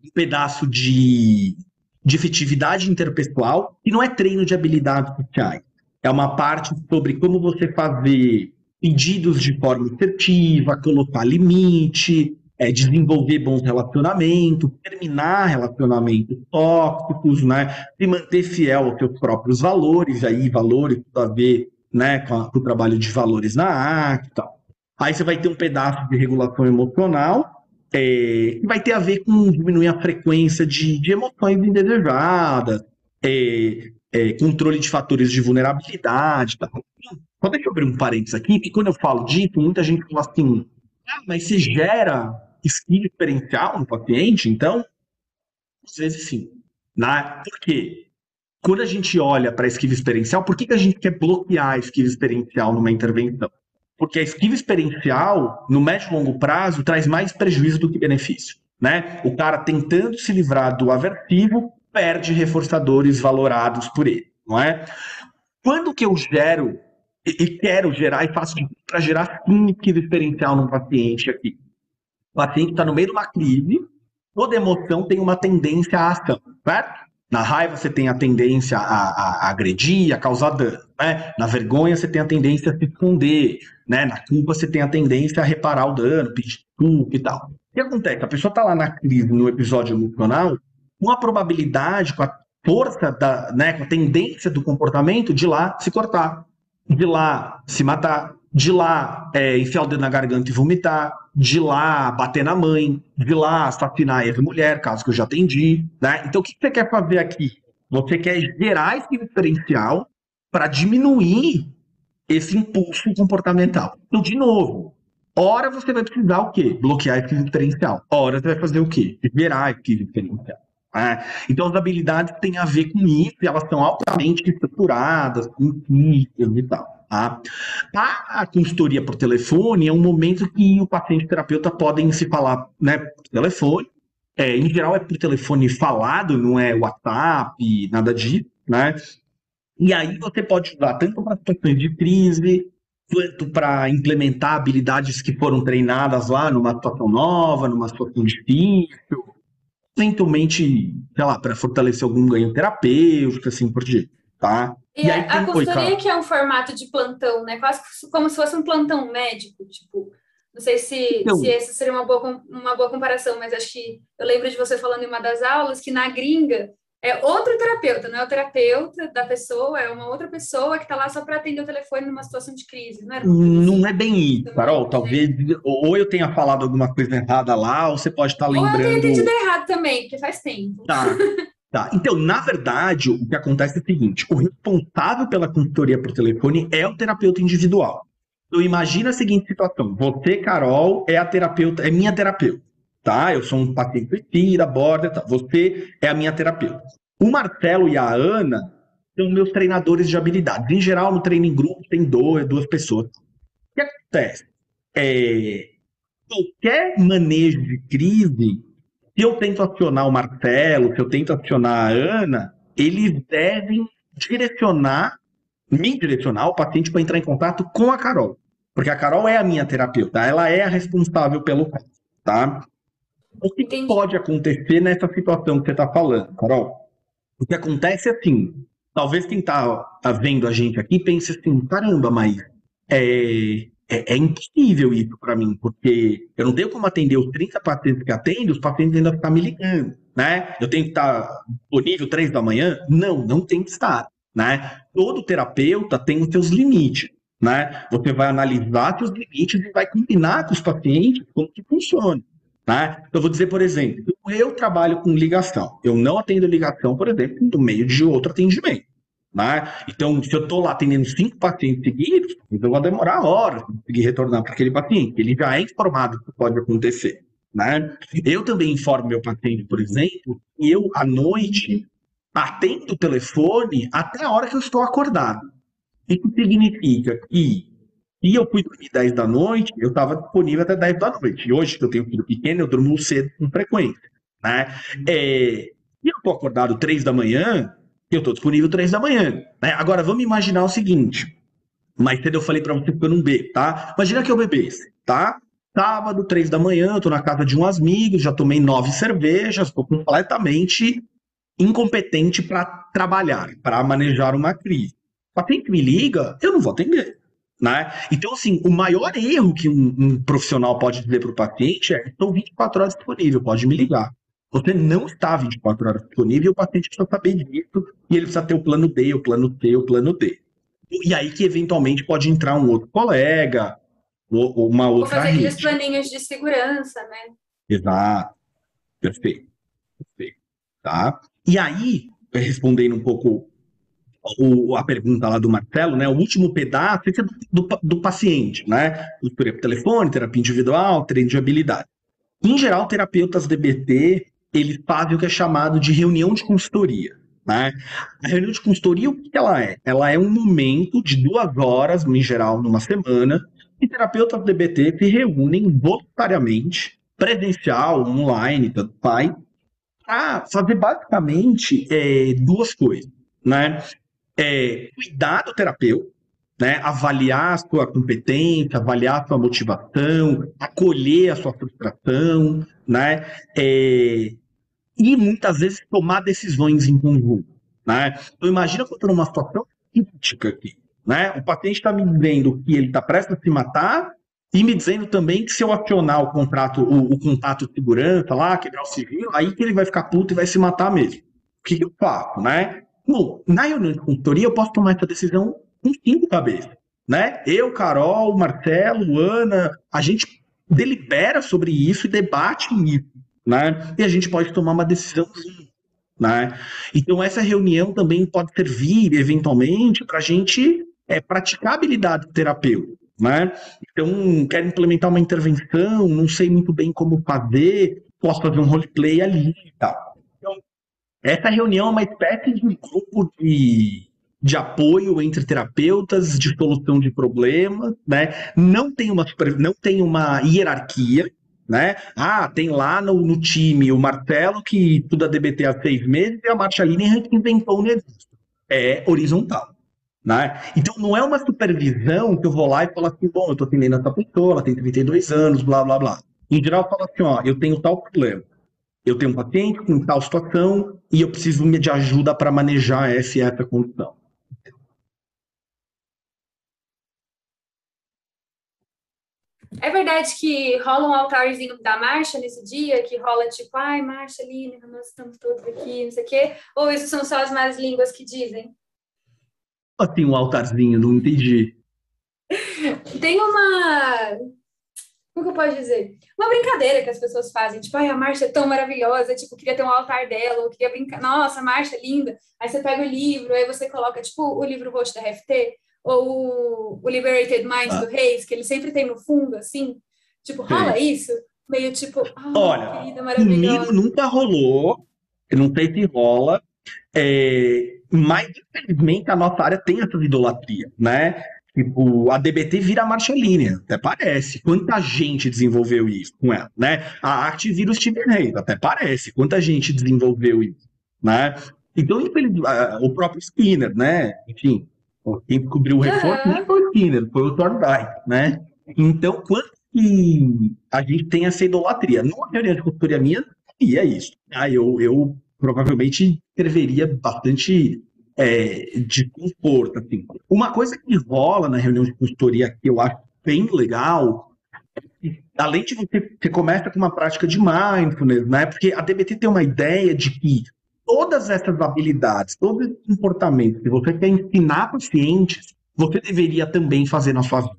um pedaço de, de efetividade interpessoal, e não é treino de habilidades sociais. É uma parte sobre como você fazer pedidos de forma assertiva, colocar limite, é, desenvolver bons relacionamentos, terminar relacionamentos tóxicos, né? Se manter fiel aos seus próprios valores, aí valores tudo a ver né, com, a, com o trabalho de valores na ACT e tal. Aí você vai ter um pedaço de regulação emocional, é, que vai ter a ver com diminuir a frequência de, de emoções indesejadas, é, é, controle de fatores de vulnerabilidade. Tá? Só deixa eu abrir um parênteses aqui, porque quando eu falo disso, muita gente fala assim, ah, mas se gera skill diferencial no paciente, então, às vezes sim. Né? Por quê? Quando a gente olha para a esquiva experiencial, por que, que a gente quer bloquear a esquiva experiencial numa intervenção? Porque a esquiva experiencial, no médio e longo prazo, traz mais prejuízo do que benefício. Né? O cara tentando se livrar do aversivo, perde reforçadores valorados por ele, não é? Quando que eu gero e, quero gerar e faço para gerar síntese experiencial num paciente aqui? O paciente está no meio de uma crise, toda emoção tem uma tendência à ação, certo? Na raiva você tem a tendência a, a, a, agredir, a causar dano, né? Na vergonha você tem a tendência a se esconder, né? Na culpa você tem a tendência a reparar o dano, pedir desculpa e tal. que acontece? A pessoa está lá na crise, no episódio emocional, com a probabilidade, com a força, da, né, com a tendência do comportamento de lá se cortar, de lá se matar, de lá é, enfiar o dedo na garganta e vomitar, de lá bater na mãe, de lá assassinar a ex-mulher, caso que eu já atendi. Né? Então, o que você quer fazer aqui? Você quer gerar esse diferencial para diminuir esse impulso comportamental. Então, de novo, hora você vai precisar o quê? Bloquear esse diferencial. Hora você vai fazer o quê? Gerar esse diferencial. Né? Então, as habilidades têm a ver com isso e elas são altamente estruturadas, com e tal. Tá? A consultoria por telefone é um momento que o paciente e o terapeuta podem se falar né, por telefone. É, em geral é por telefone falado, não é WhatsApp, nada disso, né? E aí você pode usar tanto para situações de crise, quanto para implementar habilidades que foram treinadas lá numa situação nova, numa situação difícil, eventualmente, sei lá, para fortalecer algum ganho terapêutico, assim por diante, tá? E, e aí, a consultoria que é um formato de plantão, né? Quase como se fosse um plantão médico, tipo. Não sei se, então, se essa seria uma boa, uma boa comparação, mas acho que eu lembro de você falando em uma das aulas que na gringa é outro terapeuta, não é o terapeuta da pessoa, é uma outra pessoa que está lá só para atender o telefone numa situação de crise, não é? Não é bem isso, Carol. Né? Talvez ou eu tenha falado alguma coisa errada lá, ou você pode estar tá lembrando. Ou eu tenho entendido errado também, porque faz tempo. Tá. Tá, então, na verdade, o que acontece é o seguinte: o responsável pela consultoria por telefone é o terapeuta individual. Então, imagina a seguinte situação: você, Carol, é a terapeuta, é minha terapeuta, tá? Eu sou um paciente suicida, border, tá? Você é a minha terapeuta. O Marcelo e a Ana são meus treinadores de habilidades. Em geral, no treino em grupo tem dois, duas pessoas. O que acontece? É, qualquer manejo de crise se eu tento acionar o Marcelo, se eu tento acionar a Ana, eles devem direcionar, me direcionar o paciente para entrar em contato com a Carol. Porque a Carol é a minha terapeuta, ela é a responsável pelo caso, tá? O que Entendi. pode acontecer nessa situação que você está falando, Carol? O que acontece é assim, talvez quem está tá vendo a gente aqui pense assim, caramba, mas é, é, é impossível isso para mim, porque eu não tenho como atender os 30 pacientes que atendo, os pacientes ainda ficam me ligando, né? Eu tenho que estar disponível 3 da manhã? Não, não tem que estar, né? Todo terapeuta tem os seus limites, né? Você vai analisar seus limites e vai combinar com os pacientes como que funciona. Né? Eu vou dizer, por exemplo, eu trabalho com ligação. Eu não atendo ligação, por exemplo, no meio de outro atendimento. Né? Então, se eu estou lá atendendo cinco pacientes seguidos, então vai demorar horas para conseguir retornar para aquele paciente. Ele já é informado que pode acontecer. Né? Eu também informo meu paciente, por exemplo, que eu, à noite, atendo o telefone até a hora que eu estou acordado. Isso significa que se eu fui dormir 10 da noite, eu estava disponível até 10 da noite. E hoje, que eu tenho filho pequeno, eu durmo cedo com frequência. Né? É, e eu estou acordado 3 da manhã, eu estou disponível três da manhã. Né? Agora, vamos imaginar o seguinte. Mais cedo eu falei para você que eu não bebo, tá? Imagina que eu bebesse, tá? Sábado, três da manhã, eu tô na casa de um amigo, já tomei nove cervejas, estou completamente incompetente para trabalhar, para manejar uma crise. Paciente me liga, eu não vou atender. Né? Então, assim, o maior erro que um, um profissional pode dizer para o paciente é: estou 24 horas disponível, pode me ligar. Você não está 24 horas disponível e o paciente precisa saber disso e ele precisa ter o plano D, o plano T, o plano D. E aí que eventualmente pode entrar um outro colega, ou uma outra. Ou fazer aqueles planinhos de segurança, né? Exato. Perfeito. Perfeito. Tá? E aí, respondendo um pouco o, a pergunta lá do Marcelo, né? O último pedaço é do, do, paciente, né? Terapia por telefone, terapia individual, treino de habilidade. Em geral, terapeutas DBT eles fazem o que é chamado de reunião de consultoria. Né? A reunião de consultoria, o que ela é? Ela é um momento de duas horas, em geral, numa semana, e terapeutas DBT se reúnem voluntariamente, presencial, online, tanto faz, para fazer basicamente é, duas coisas. Né? É, cuidar do terapeuta, né? avaliar a sua competência, avaliar a sua motivação, acolher a sua frustração, né? É... e muitas vezes tomar decisões em conjunto. Né? Então imagina que eu estou numa situação crítica aqui. Né? O paciente está me dizendo que ele está prestes a se matar e me dizendo também que se eu acionar o contrato, o, o contato de segurança lá, quebrar o civil, aí que ele vai ficar puto e vai se matar mesmo. O que, que eu faço, né? Bom, na reunião de consultoria eu posso tomar essa decisão com cinco cabeças, né? Eu, Carol, Marcelo, Ana, a gente delibera sobre isso e debate isso, né? E a gente pode tomar uma decisão junto, né? Então essa reunião também pode servir eventualmente para a gente é, praticar habilidade terapêutica né? Então, quero implementar uma intervenção, não sei muito bem como fazer, posso fazer um roleplay ali e tal. Essa reunião é uma espécie de grupo de, de apoio entre terapeutas, de solução de problemas, né? Não tem uma, não tem uma hierarquia, né? Ah, tem lá no, no time o Martelo que estuda DBT há seis meses e a Marchaline que inventou o Nevisto. É horizontal. Né? Então não é uma supervisão que eu vou lá e falo assim, bom, eu estou atendendo essa pessoa, ela tem 32 anos, blá, blá, blá. Em geral eu falo assim, ó, eu tenho tal problema. Eu tenho um paciente com tal situação e eu preciso de ajuda para manejar essa e essa condição. É verdade que rola um altarzinho da marcha nesse dia, que rola tipo, ai, marcha ali, nós estamos todos aqui, não sei o quê, ou isso são só as más línguas que dizem? Assim, um altarzinho, não entendi. Tem uma. Como que eu posso dizer? Uma brincadeira que as pessoas fazem. Tipo, ai, a Marcha é tão maravilhosa. Tipo, queria ter um altar dela, ou queria brincar. Nossa, a Marcha é linda. Aí você pega o livro, aí você coloca, tipo, o livro roxo da RFT, ou o Liberated Minds ah. do Reis, que ele sempre tem no fundo, assim. Tipo, rola Sim. isso? Meio tipo, oh, Olha, querida, comigo nunca rolou. Eu não sei se rola. É, mas, infelizmente, a nossa área tem essa idolatria, né? Tipo, a DBT vira marcha linha, até parece. Quanta gente desenvolveu isso com ela, né? A arte vira o Steven Reis, até parece. Quanta gente desenvolveu isso, né? Então, o próprio Skinner, né? Enfim, quem descobriu o reforço uhum. não foi o Skinner, foi o Thorndike, né? Então, quanto que a gente tem essa idolatria? Numa reunião de consultoria minha, e é isso. Ah, eu, eu provavelmente escreveria bastante é, de conforto. Assim. Uma coisa que rola na reunião de consultoria que eu acho bem legal, é além de você, você começa com uma prática de mindfulness, né? Porque a DBT tem uma ideia de que todas essas habilidades, todo esse comportamento que você quer ensinar pacientes, você deveria também fazer na sua vida.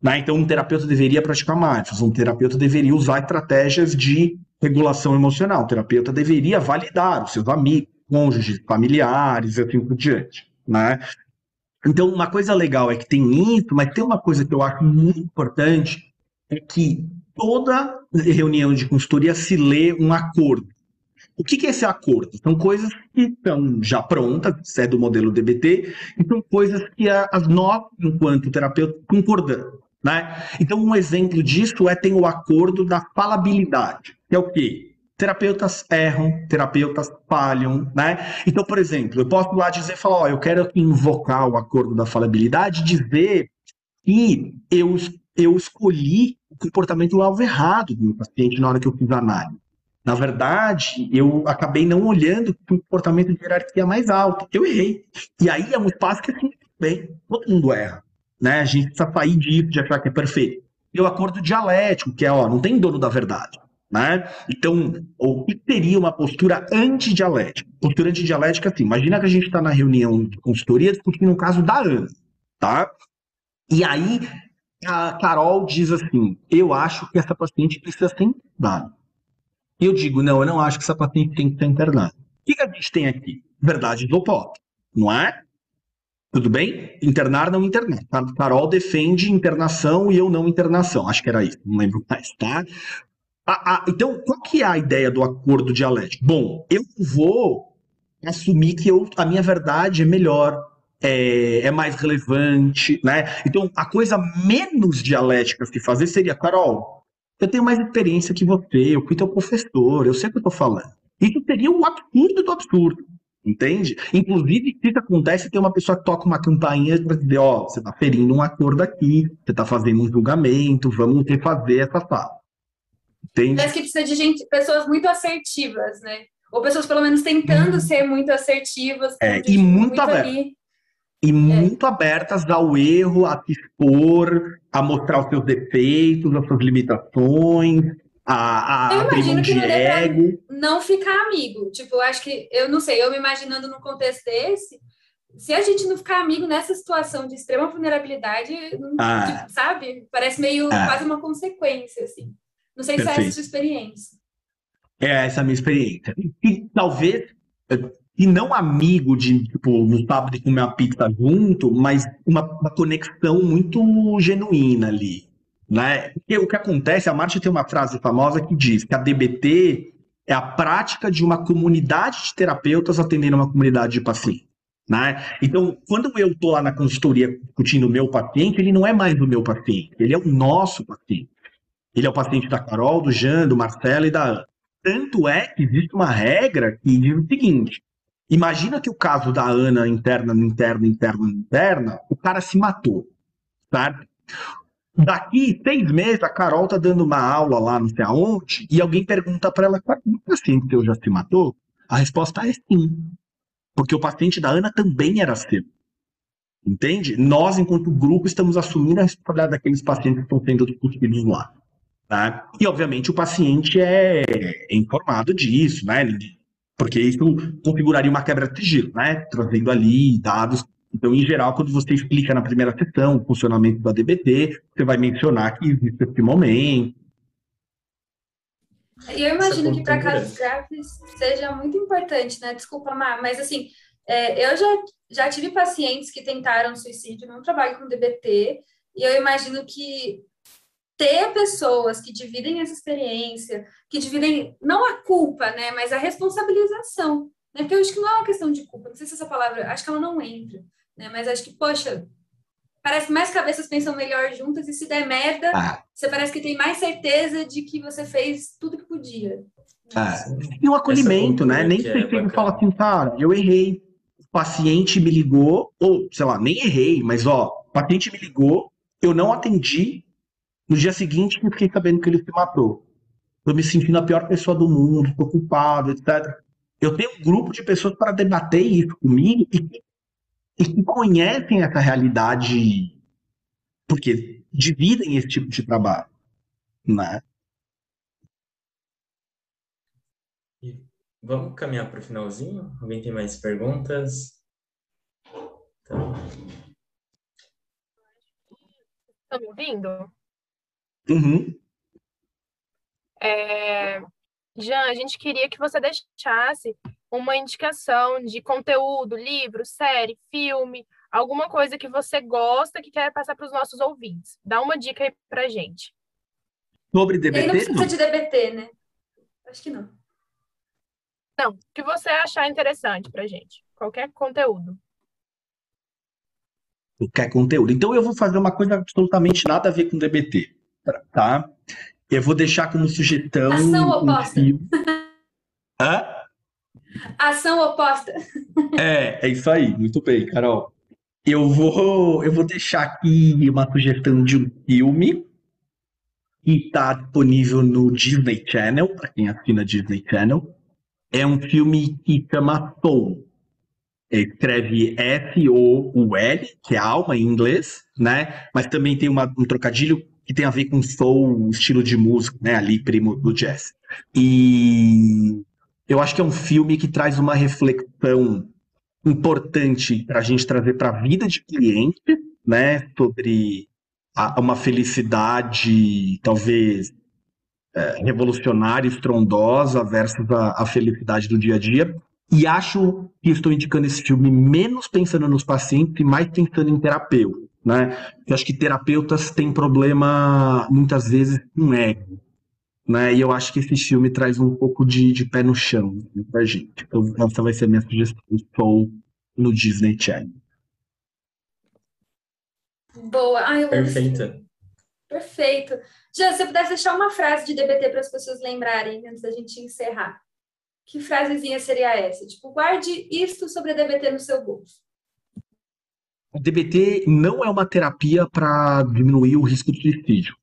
Né? Então, um terapeuta deveria praticar mindfulness, um terapeuta deveria usar estratégias de regulação emocional. O terapeuta deveria validar os seus amigos, cônjuges, familiares assim por diante, né? Então, uma coisa legal é que tem isso, mas tem uma coisa que eu acho muito importante, é que toda reunião de consultoria se lê um acordo. O que, é esse acordo? São coisas que estão já prontas, é do modelo DBT, e são coisas que nós, enquanto terapeuta, concordamos. Né? Então, um exemplo disso é tem o acordo da falabilidade que é o quê? Terapeutas erram, terapeutas falham, né? Então, por exemplo, eu posso lá dizer, falar, ó, eu quero invocar o acordo da falabilidade, dizer que eu, eu escolhi o comportamento alvo errado do meu paciente na hora que eu fiz a análise. Na verdade, eu acabei não olhando o comportamento de hierarquia mais alto. Eu errei. E aí é um espaço que, assim, bem, todo mundo erra. Né? A gente precisa sair disso, de achar que é perfeito. E o acordo dialético, que é, ó, não tem dono da verdade. Né? Então, o que seria uma postura antidialética? Postura antidialética, assim, imagina que a gente está na reunião de consultoria discutindo o caso da Ana, tá? E aí a Carol diz assim, eu acho que essa paciente precisa ser internada. Eu digo, não, eu não acho que essa paciente tem que ser internada. O que, que a gente tem aqui? Verdade do pop, não é? Tudo bem? Internar, não internar. Carol defende internação e eu não internação. Acho que era isso, não lembro mais, tá? A, a, então, qual que é a ideia do acordo dialético? Bom, eu vou assumir que eu, a minha verdade é melhor, é, é, mais relevante, né? Então, a coisa menos dialética se fazer seria, Carol, eu tenho mais experiência que você, eu fui teu professor, eu sei o que eu tô falando. Isso seria o absurdo do absurdo, entende? Inclusive, se isso acontece, tem uma pessoa que toca uma campainha para dizer, ó, oh, você tá ferindo um acordo aqui, você tá fazendo um julgamento, vamos refazer essa fala. Entende? Parece que precisa de gente, pessoas muito assertivas, né? Ou pessoas pelo menos tentando hum. ser muito assertivas. É, e muito, muito ali. e muito abertas ao erro, a se expor, a mostrar os seus defeitos, as suas limitações, a, a Eu imagino que não dê não ficar amigo. Tipo, eu acho que, eu não sei, eu me imaginando num contexto desse, se a gente não ficar amigo nessa situação de extrema vulnerabilidade, Ah. tipo, sabe? Parece meio Ah. quase uma consequência, assim. Não sei se é essa a Perfeito. sua experiência. É essa a minha experiência. E talvez, eh, e não amigo de, tipo, no sábado de comer uma pizza junto, mas uma, uma conexão muito genuína ali, né? Porque o que acontece, a Marcia tem uma frase famosa que diz que a DBT é a prática de uma comunidade de terapeutas atendendo uma comunidade de pacientes, né? Então, quando eu tô lá na consultoria discutindo o meu paciente, ele não é mais o meu paciente, ele é o nosso paciente. Ele é o paciente da Carol, do Jean, do Marcelo e da Ana. Tanto é que existe uma regra que diz o seguinte: imagina que o caso da Ana interna, interna, interna, interna, o cara se matou, certo? Daqui seis meses, a Carol tá dando uma aula lá não sei aonde, e alguém pergunta para ela, "Qual- o paciente teu já se matou? A resposta é sim. Porque o paciente da Ana também era seu. Entende? Nós, enquanto grupo, estamos assumindo a responsabilidade daqueles pacientes que estão sendo discutidos lá. Tá? E, obviamente, o paciente é informado disso, né? Porque isso configuraria uma quebra de sigilo, né? Trazendo ali dados. Então, em geral, quando você explica na primeira sessão o funcionamento da DBT, você vai mencionar que existe esse momento. E eu imagino que para casos graves seja muito importante, né? Desculpa, Má, mas assim, é, eu já, já tive pacientes que tentaram suicídio, não trabalho com DBT, e eu imagino que ter pessoas que dividem essa experiência, que dividem não a culpa, né, mas a responsabilização, né? Porque eu acho que não é uma questão de culpa, não sei se essa palavra, acho que ela não entra, né? Mas acho que, poxa, parece que mais cabeças pensam melhor juntas e se der merda, Ah, você parece que tem mais certeza de que você fez tudo que podia. ah. E o acolhimento, cultura né? Nem que é sempre fala assim, cara, eu errei. O paciente me ligou, ou, sei lá, nem errei, mas ó, o paciente me ligou, eu não atendi. No dia seguinte, eu fiquei sabendo que ele se matou. Tô me sentindo a pior pessoa do mundo, tô culpado, etc. Eu tenho um grupo de pessoas para debater isso comigo e que, e que conhecem essa realidade, porque dividem esse tipo de trabalho, né? Vamos caminhar para o finalzinho? Alguém tem mais perguntas? Então, Estão me ouvindo? Uhum. É... Jean, a gente queria que você deixasse uma indicação de conteúdo, livro, série, filme, alguma coisa que você gosta que quer passar para os nossos ouvintes. Dá uma dica aí pra gente. Sobre Ele não DBT, precisa de DBT, né? Acho que não. Não, o que você achar interessante pra gente. Qualquer conteúdo. qualquer conteúdo. Então eu vou fazer uma coisa absolutamente nada a ver com DBT, tá? Eu vou deixar como sugestão Ação um oposta. filme. Hã? Ação oposta. É, é isso aí. Muito bem, Carol. Eu vou, eu vou deixar aqui uma sugestão de um filme que está disponível no Disney Channel, para quem assina Disney Channel. É um filme que chama Soul. Escreve S-O-U-L, que é alma em inglês, né? Mas também tem uma- um trocadilho que tem a ver com soul, estilo de música, né? Ali, primo do jazz. E eu acho que é um filme que traz uma reflexão importante para a gente trazer para a vida de cliente, né? Sobre a- uma felicidade, talvez é, revolucionária, estrondosa, versus a, a felicidade do dia a dia. E acho que estou indicando esse filme menos pensando nos pacientes e mais pensando em terapeuta, né? Eu acho que terapeutas têm problema, muitas vezes, com ego, né? E eu acho que esse filme traz um pouco de, de pé no chão assim, pra gente. Então, essa vai ser a minha sugestão. Estou no Disney Channel. Boa. Ai, eu perfeita. Perfeito. Já, se você pudesse deixar uma frase de DBT para as pessoas lembrarem antes da gente encerrar, que frasezinha seria essa? Tipo, guarde isto sobre a DBT no seu bolso. O DBT não é uma terapia para diminuir o risco de suicídio.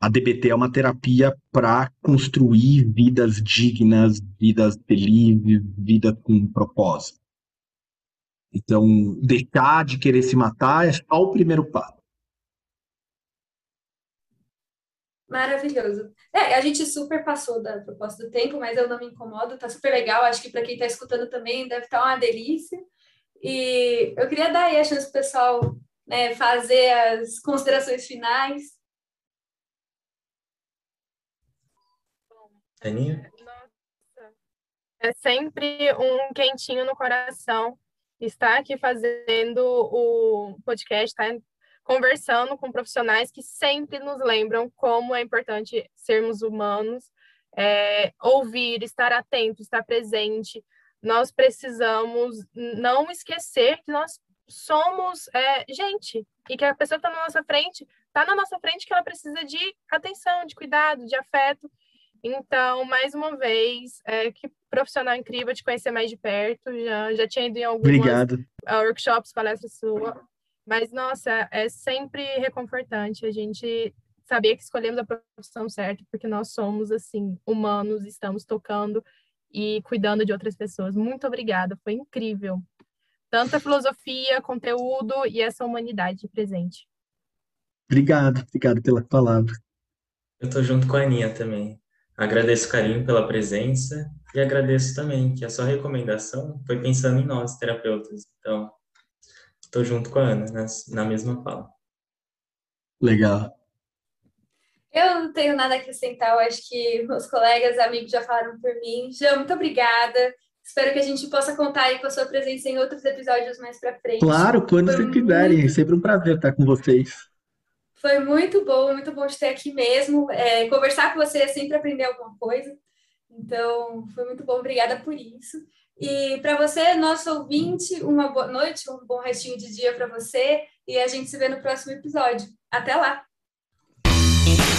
A DBT é uma terapia para construir vidas dignas, vidas felizes, vidas com propósito. Então, deixar de querer se matar é só o primeiro passo. Maravilhoso. É, a gente super passou da proposta do tempo, mas eu não me incomodo, tá super legal. Acho que para quem está escutando também deve estar tá uma delícia. E eu queria dar aí a chance para o pessoal né, fazer as considerações finais. Aninha? É sempre um quentinho no coração estar aqui fazendo o podcast, tá? conversando com profissionais que sempre nos lembram como é importante sermos humanos, é, ouvir, estar atento, estar presente. Nós precisamos não esquecer que nós somos é, gente e que a pessoa que está na nossa frente está na nossa frente que ela precisa de atenção, de cuidado, de afeto. Então, mais uma vez, é, que profissional incrível de conhecer mais de perto. Já, já tinha ido em alguns workshops, palestras sua. Mas, nossa, é sempre reconfortante a gente saber que escolhemos a profissão certa, porque nós somos, assim, humanos, estamos tocando e cuidando de outras pessoas. Muito obrigada, foi incrível. Tanta filosofia, conteúdo e essa humanidade presente. Obrigado, obrigado pela palavra. Eu tô junto com a Aninha também. Agradeço o carinho pela presença e agradeço também que a sua recomendação foi pensando em nós, terapeutas. Então, estou junto com a Ana na, na mesma fala. Legal. Eu não tenho nada a acrescentar, eu acho que meus colegas, amigos já falaram por mim. Jean, muito obrigada. Espero que a gente possa contar aí com a sua presença em outros episódios mais para frente. Claro, quando vocês quiserem. É sempre um prazer estar com vocês. Foi muito bom, muito bom te ter aqui mesmo. É, conversar com você é sempre aprender alguma coisa. Então, foi muito bom. Obrigada por isso. E para você, nosso ouvinte, uma boa noite, um bom restinho de dia para você. E a gente se vê no próximo episódio. Até lá!